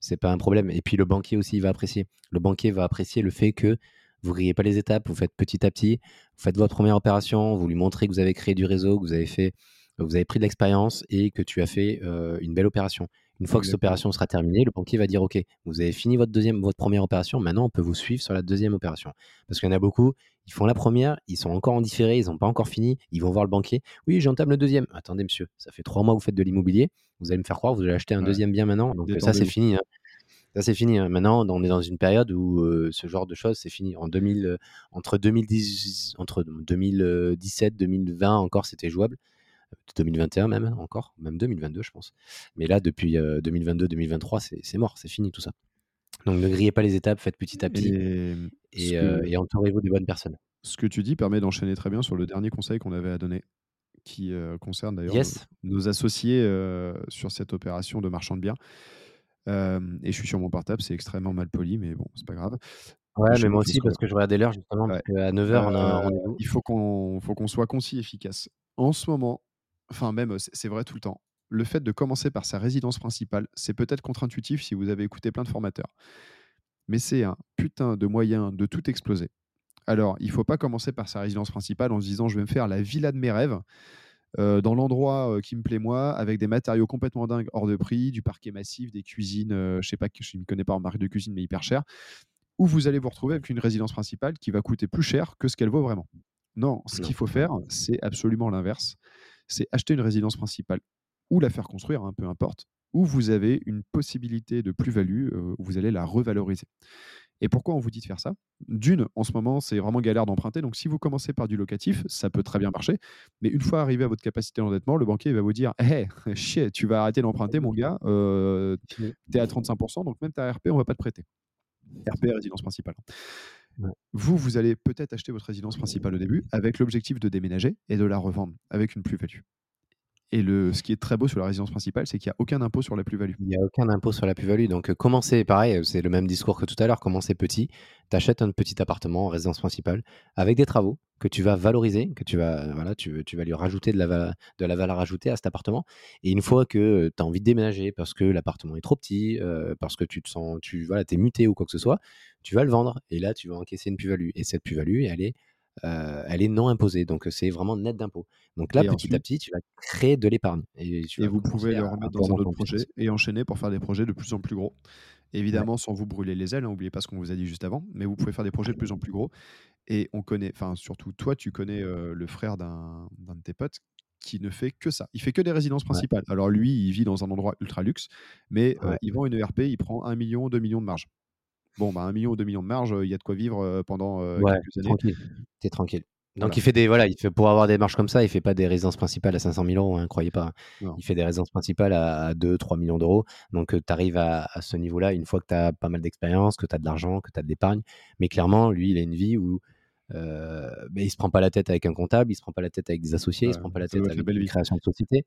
c'est pas un problème. Et puis le banquier aussi, il va apprécier. Le banquier va apprécier le fait que vous grillez pas les étapes, vous faites petit à petit, vous faites votre première opération, vous lui montrez que vous avez créé du réseau, que vous avez fait vous avez pris de l'expérience et que tu as fait une belle opération. Une fois que cette opération sera terminée, le banquier va dire OK, vous avez fini votre deuxième, votre première opération, maintenant on peut vous suivre sur la deuxième opération. Parce qu'il y en a beaucoup, Ils font la première, ils sont encore en différé, ils n'ont pas encore fini, ils vont voir le banquier. Oui, j'entame le deuxième. Attendez, monsieur, ça fait trois mois que vous faites de l'immobilier. Vous allez me faire croire, vous allez acheter un deuxième bien maintenant. Donc ça, c'est fini. Hein. Ça, c'est fini. Hein. Maintenant, on est dans une période où ce genre de choses, c'est fini. En 2000, entre, 2010, entre 2017, 2020, encore, c'était jouable. 2021 même, encore, même 2022, je pense. Mais là, depuis 2022-2023, c'est mort, c'est fini tout ça. Donc ne grillez pas les étapes, faites petit à petit et, entourez-vous des bonnes personnes. Ce que tu dis permet d'enchaîner très bien sur le dernier conseil qu'on avait à donner, qui concerne d'ailleurs nos, associés sur cette opération de marchand de biens. et je suis sur mon portable, c'est extrêmement mal poli, mais bon, c'est pas grave. Ouais, mais moi aussi, parce que je regardais l'heure justement, parce qu'à 9h, on a un Il faut qu'on faut qu'on soit concis et efficace. En ce moment, enfin même, c'est vrai tout le temps, le fait de commencer par sa résidence principale, c'est peut-être contre-intuitif si vous avez écouté plein de formateurs. Mais c'est un putain de moyen de tout exploser. Alors, il ne faut pas commencer par sa résidence principale en se disant je vais me faire la villa de mes rêves euh, dans l'endroit euh, qui me plaît moi, avec des matériaux complètement dingues hors de prix, du parquet massif, des cuisines, euh, je sais pas, je ne connais pas en marque de cuisine, mais hyper cher, où vous allez vous retrouver avec une résidence principale qui va coûter plus cher que ce qu'elle vaut vraiment. Non, ce qu'il faut faire, c'est absolument l'inverse. C'est acheter une résidence principale ou la faire construire, un hein, peu importe, ou vous avez une possibilité de plus-value où vous allez la revaloriser. Et pourquoi on vous dit de faire ça? D'une, en ce moment, c'est vraiment galère d'emprunter. Donc, si vous commencez par du locatif, ça peut très bien marcher. Mais une fois arrivé à votre capacité d'endettement, le banquier va vous dire Hé, hey, tu vas arrêter d'emprunter, mon gars. tu es à 35%, donc même ta RP, on ne va pas te prêter. RP, résidence principale. Vous, vous allez peut-être acheter votre résidence principale au début avec l'objectif de déménager et de la revendre avec une plus-value. Et le, ce qui est très beau sur la résidence principale, c'est qu'il n'y a aucun impôt sur la plus-value. Il n'y a aucun impôt sur la plus-value. Donc, commencez, pareil, c'est le même discours que tout à l'heure, commencez petit? Tu achètes un petit appartement en résidence principale avec des travaux que tu vas valoriser, que tu vas, voilà, tu, tu vas lui rajouter de la, de la valeur ajoutée à cet appartement. Et une fois que tu as envie de déménager parce que l'appartement est trop petit, parce que tu te sens, tu voilà, es muté ou quoi que ce soit, tu vas le vendre. Et là, tu vas encaisser une plus-value. Et cette plus-value, elle est euh, elle est non imposée. Donc, c'est vraiment net d'impôt. Donc là, petit à petit, tu vas créer de l'épargne. Et, vous pouvez le remettre dans un autre projet et enchaîner pour faire des projets de plus en plus gros. Évidemment, sans vous brûler les ailes, n'oubliez hein, pas ce qu'on vous a dit juste avant, mais vous pouvez faire des projets de plus en plus gros. Et on connaît, enfin, surtout toi, tu connais le frère d'un de tes potes qui ne fait que ça. Il fait que des résidences principales. Alors lui, il vit dans un endroit ultra luxe, mais il vend une ERP, il prend 1 million, 2 millions de marge. Bon, bah, 1 million ou 2 millions de marge, il y a de quoi vivre pendant quelques années. Tranquille. T'es tranquille. Donc il fait des voilà, il fait pour avoir des marges comme ça, il fait pas des résidences principales à 500 000 euros, hein, croyez pas. Il fait des résidences principales à 2-3 millions d'euros. Donc tu arrives à, ce niveau-là une fois que tu as pas mal d'expérience, que tu as de l'argent, que tu as de l'épargne. Mais clairement, lui, il a une vie où euh, mais il se prend pas la tête avec un comptable, il se prend pas la tête avec des associés, il se prend pas la tête avec une création de société.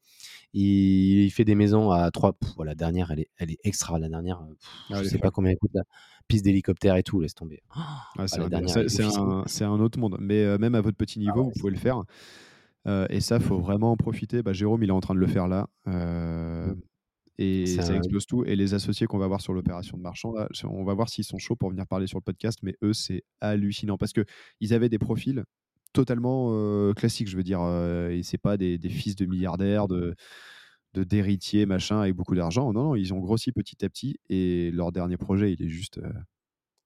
Il, fait des maisons à trois. la dernière, elle est, elle est extra. La dernière, je ah, sais pas combien elle coûte. La piste d'hélicoptère et tout, laisse tomber. Ah, ah, c'est un, autre monde. Mais euh, même à votre petit niveau, vous pouvez le faire. Euh, et ça, faut vraiment en profiter. Bah, Jérôme, il est en train de le faire là. Euh, et ça, explose tout. Et les associés qu'on va voir sur l'opération de marchand, on va voir s'ils sont chauds pour venir parler sur le podcast. Mais eux, c'est hallucinant parce qu'ils avaient des profils totalement classiques, je veux dire. et c'est pas des, fils de milliardaires, de d'héritiers, machin, avec beaucoup d'argent. Non, non, ils ont grossi petit à petit. Et leur dernier projet, il est juste.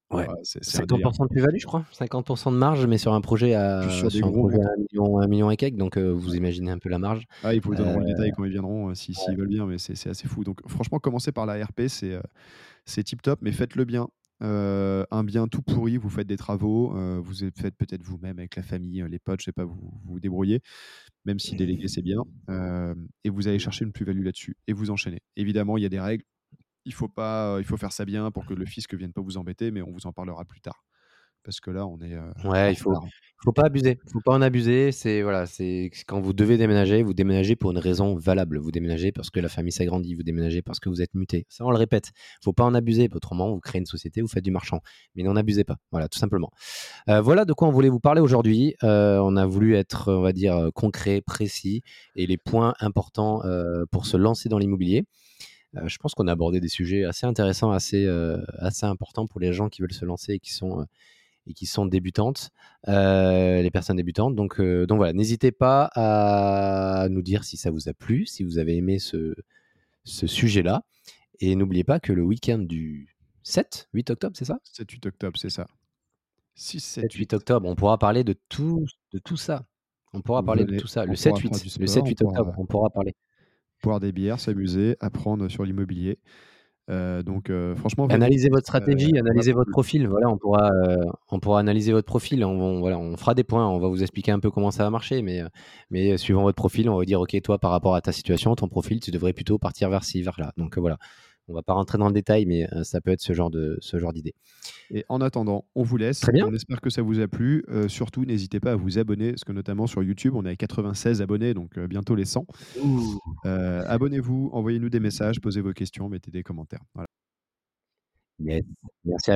Ouais, 50% de plus-value, je crois. 50% de marge, mais sur un projet à, sur des gros projet à 1 million, million et quelques. Donc, vous imaginez un peu la marge. Ah, ils vous donneront le détail quand ils viendront, s'ils veulent bien, mais c'est assez fou. Donc, franchement, commencer par la RP, c'est tip top, mais faites-le bien. Un bien tout pourri, vous faites des travaux, vous faites peut-être vous-même avec la famille, les potes, je sais pas, vous vous débrouillez, même si déléguer c'est bien, et vous allez chercher une plus-value là-dessus, et vous enchaînez. Évidemment, il y a des règles, il faut il faut faire ça bien pour que le fisc vienne pas vous embêter, mais on vous en parlera plus tard. Parce que là, on est. ouais, il faut, faut pas abuser. faut pas en abuser. C'est voilà, c'est quand vous devez déménager, vous déménagez pour une raison valable. Vous déménagez parce que la famille s'agrandit. Vous déménagez parce que vous êtes muté. Ça, on le répète. Faut pas en abuser. Autrement, vous créez une société, vous faites du marchand. Mais n'en abusez pas. Voilà, tout simplement. voilà de quoi on voulait vous parler aujourd'hui. on a voulu être, on va dire, concret, précis et les points importants pour se lancer dans l'immobilier. Euh, je pense qu'on a abordé des sujets assez intéressants, assez, euh, assez importants pour les gens qui veulent se lancer et qui sont, euh, et qui sont débutantes, les personnes débutantes. Donc, donc voilà, n'hésitez pas à nous dire si ça vous a plu, si vous avez aimé ce, ce sujet-là. Et n'oubliez pas que le week-end du 7, 8 octobre, c'est ça? 7-8 octobre, c'est ça. 6, 7, 7, 8 8. octobre, on pourra parler de tout, de tout ça. On pourra parler de tout ça. Le pourra 7, faire 8, du le sport, 7, 8 on pourra- octobre, on pourra parler. Boire des bières, s'amuser, apprendre sur l'immobilier. Euh, donc, euh, franchement. Analysez votre Euh, stratégie, va analysez votre vous- profil. Voilà, on pourra, euh, on pourra analyser votre profil. On, on- voilà, on fera des points. On va vous expliquer un peu comment ça va marcher. Mais, euh, mais euh, suivant votre profil, on va dire, OK, toi, par rapport à ta situation, ton profil, tu devrais plutôt partir vers ci, vers là. Donc euh, voilà, on va pas rentrer dans le détail, mais euh, ça peut être ce genre de ce genre d'idée. Et en attendant, on vous laisse. Très bien. On espère que ça vous a plu. Euh, surtout, n'hésitez pas à vous abonner, parce que notamment sur YouTube, on à 96 abonnés, donc euh, bientôt les 100. Euh, Abonnez-vous, envoyez-nous des messages, posez vos questions, mettez des commentaires. Voilà. Yes. Merci à vous.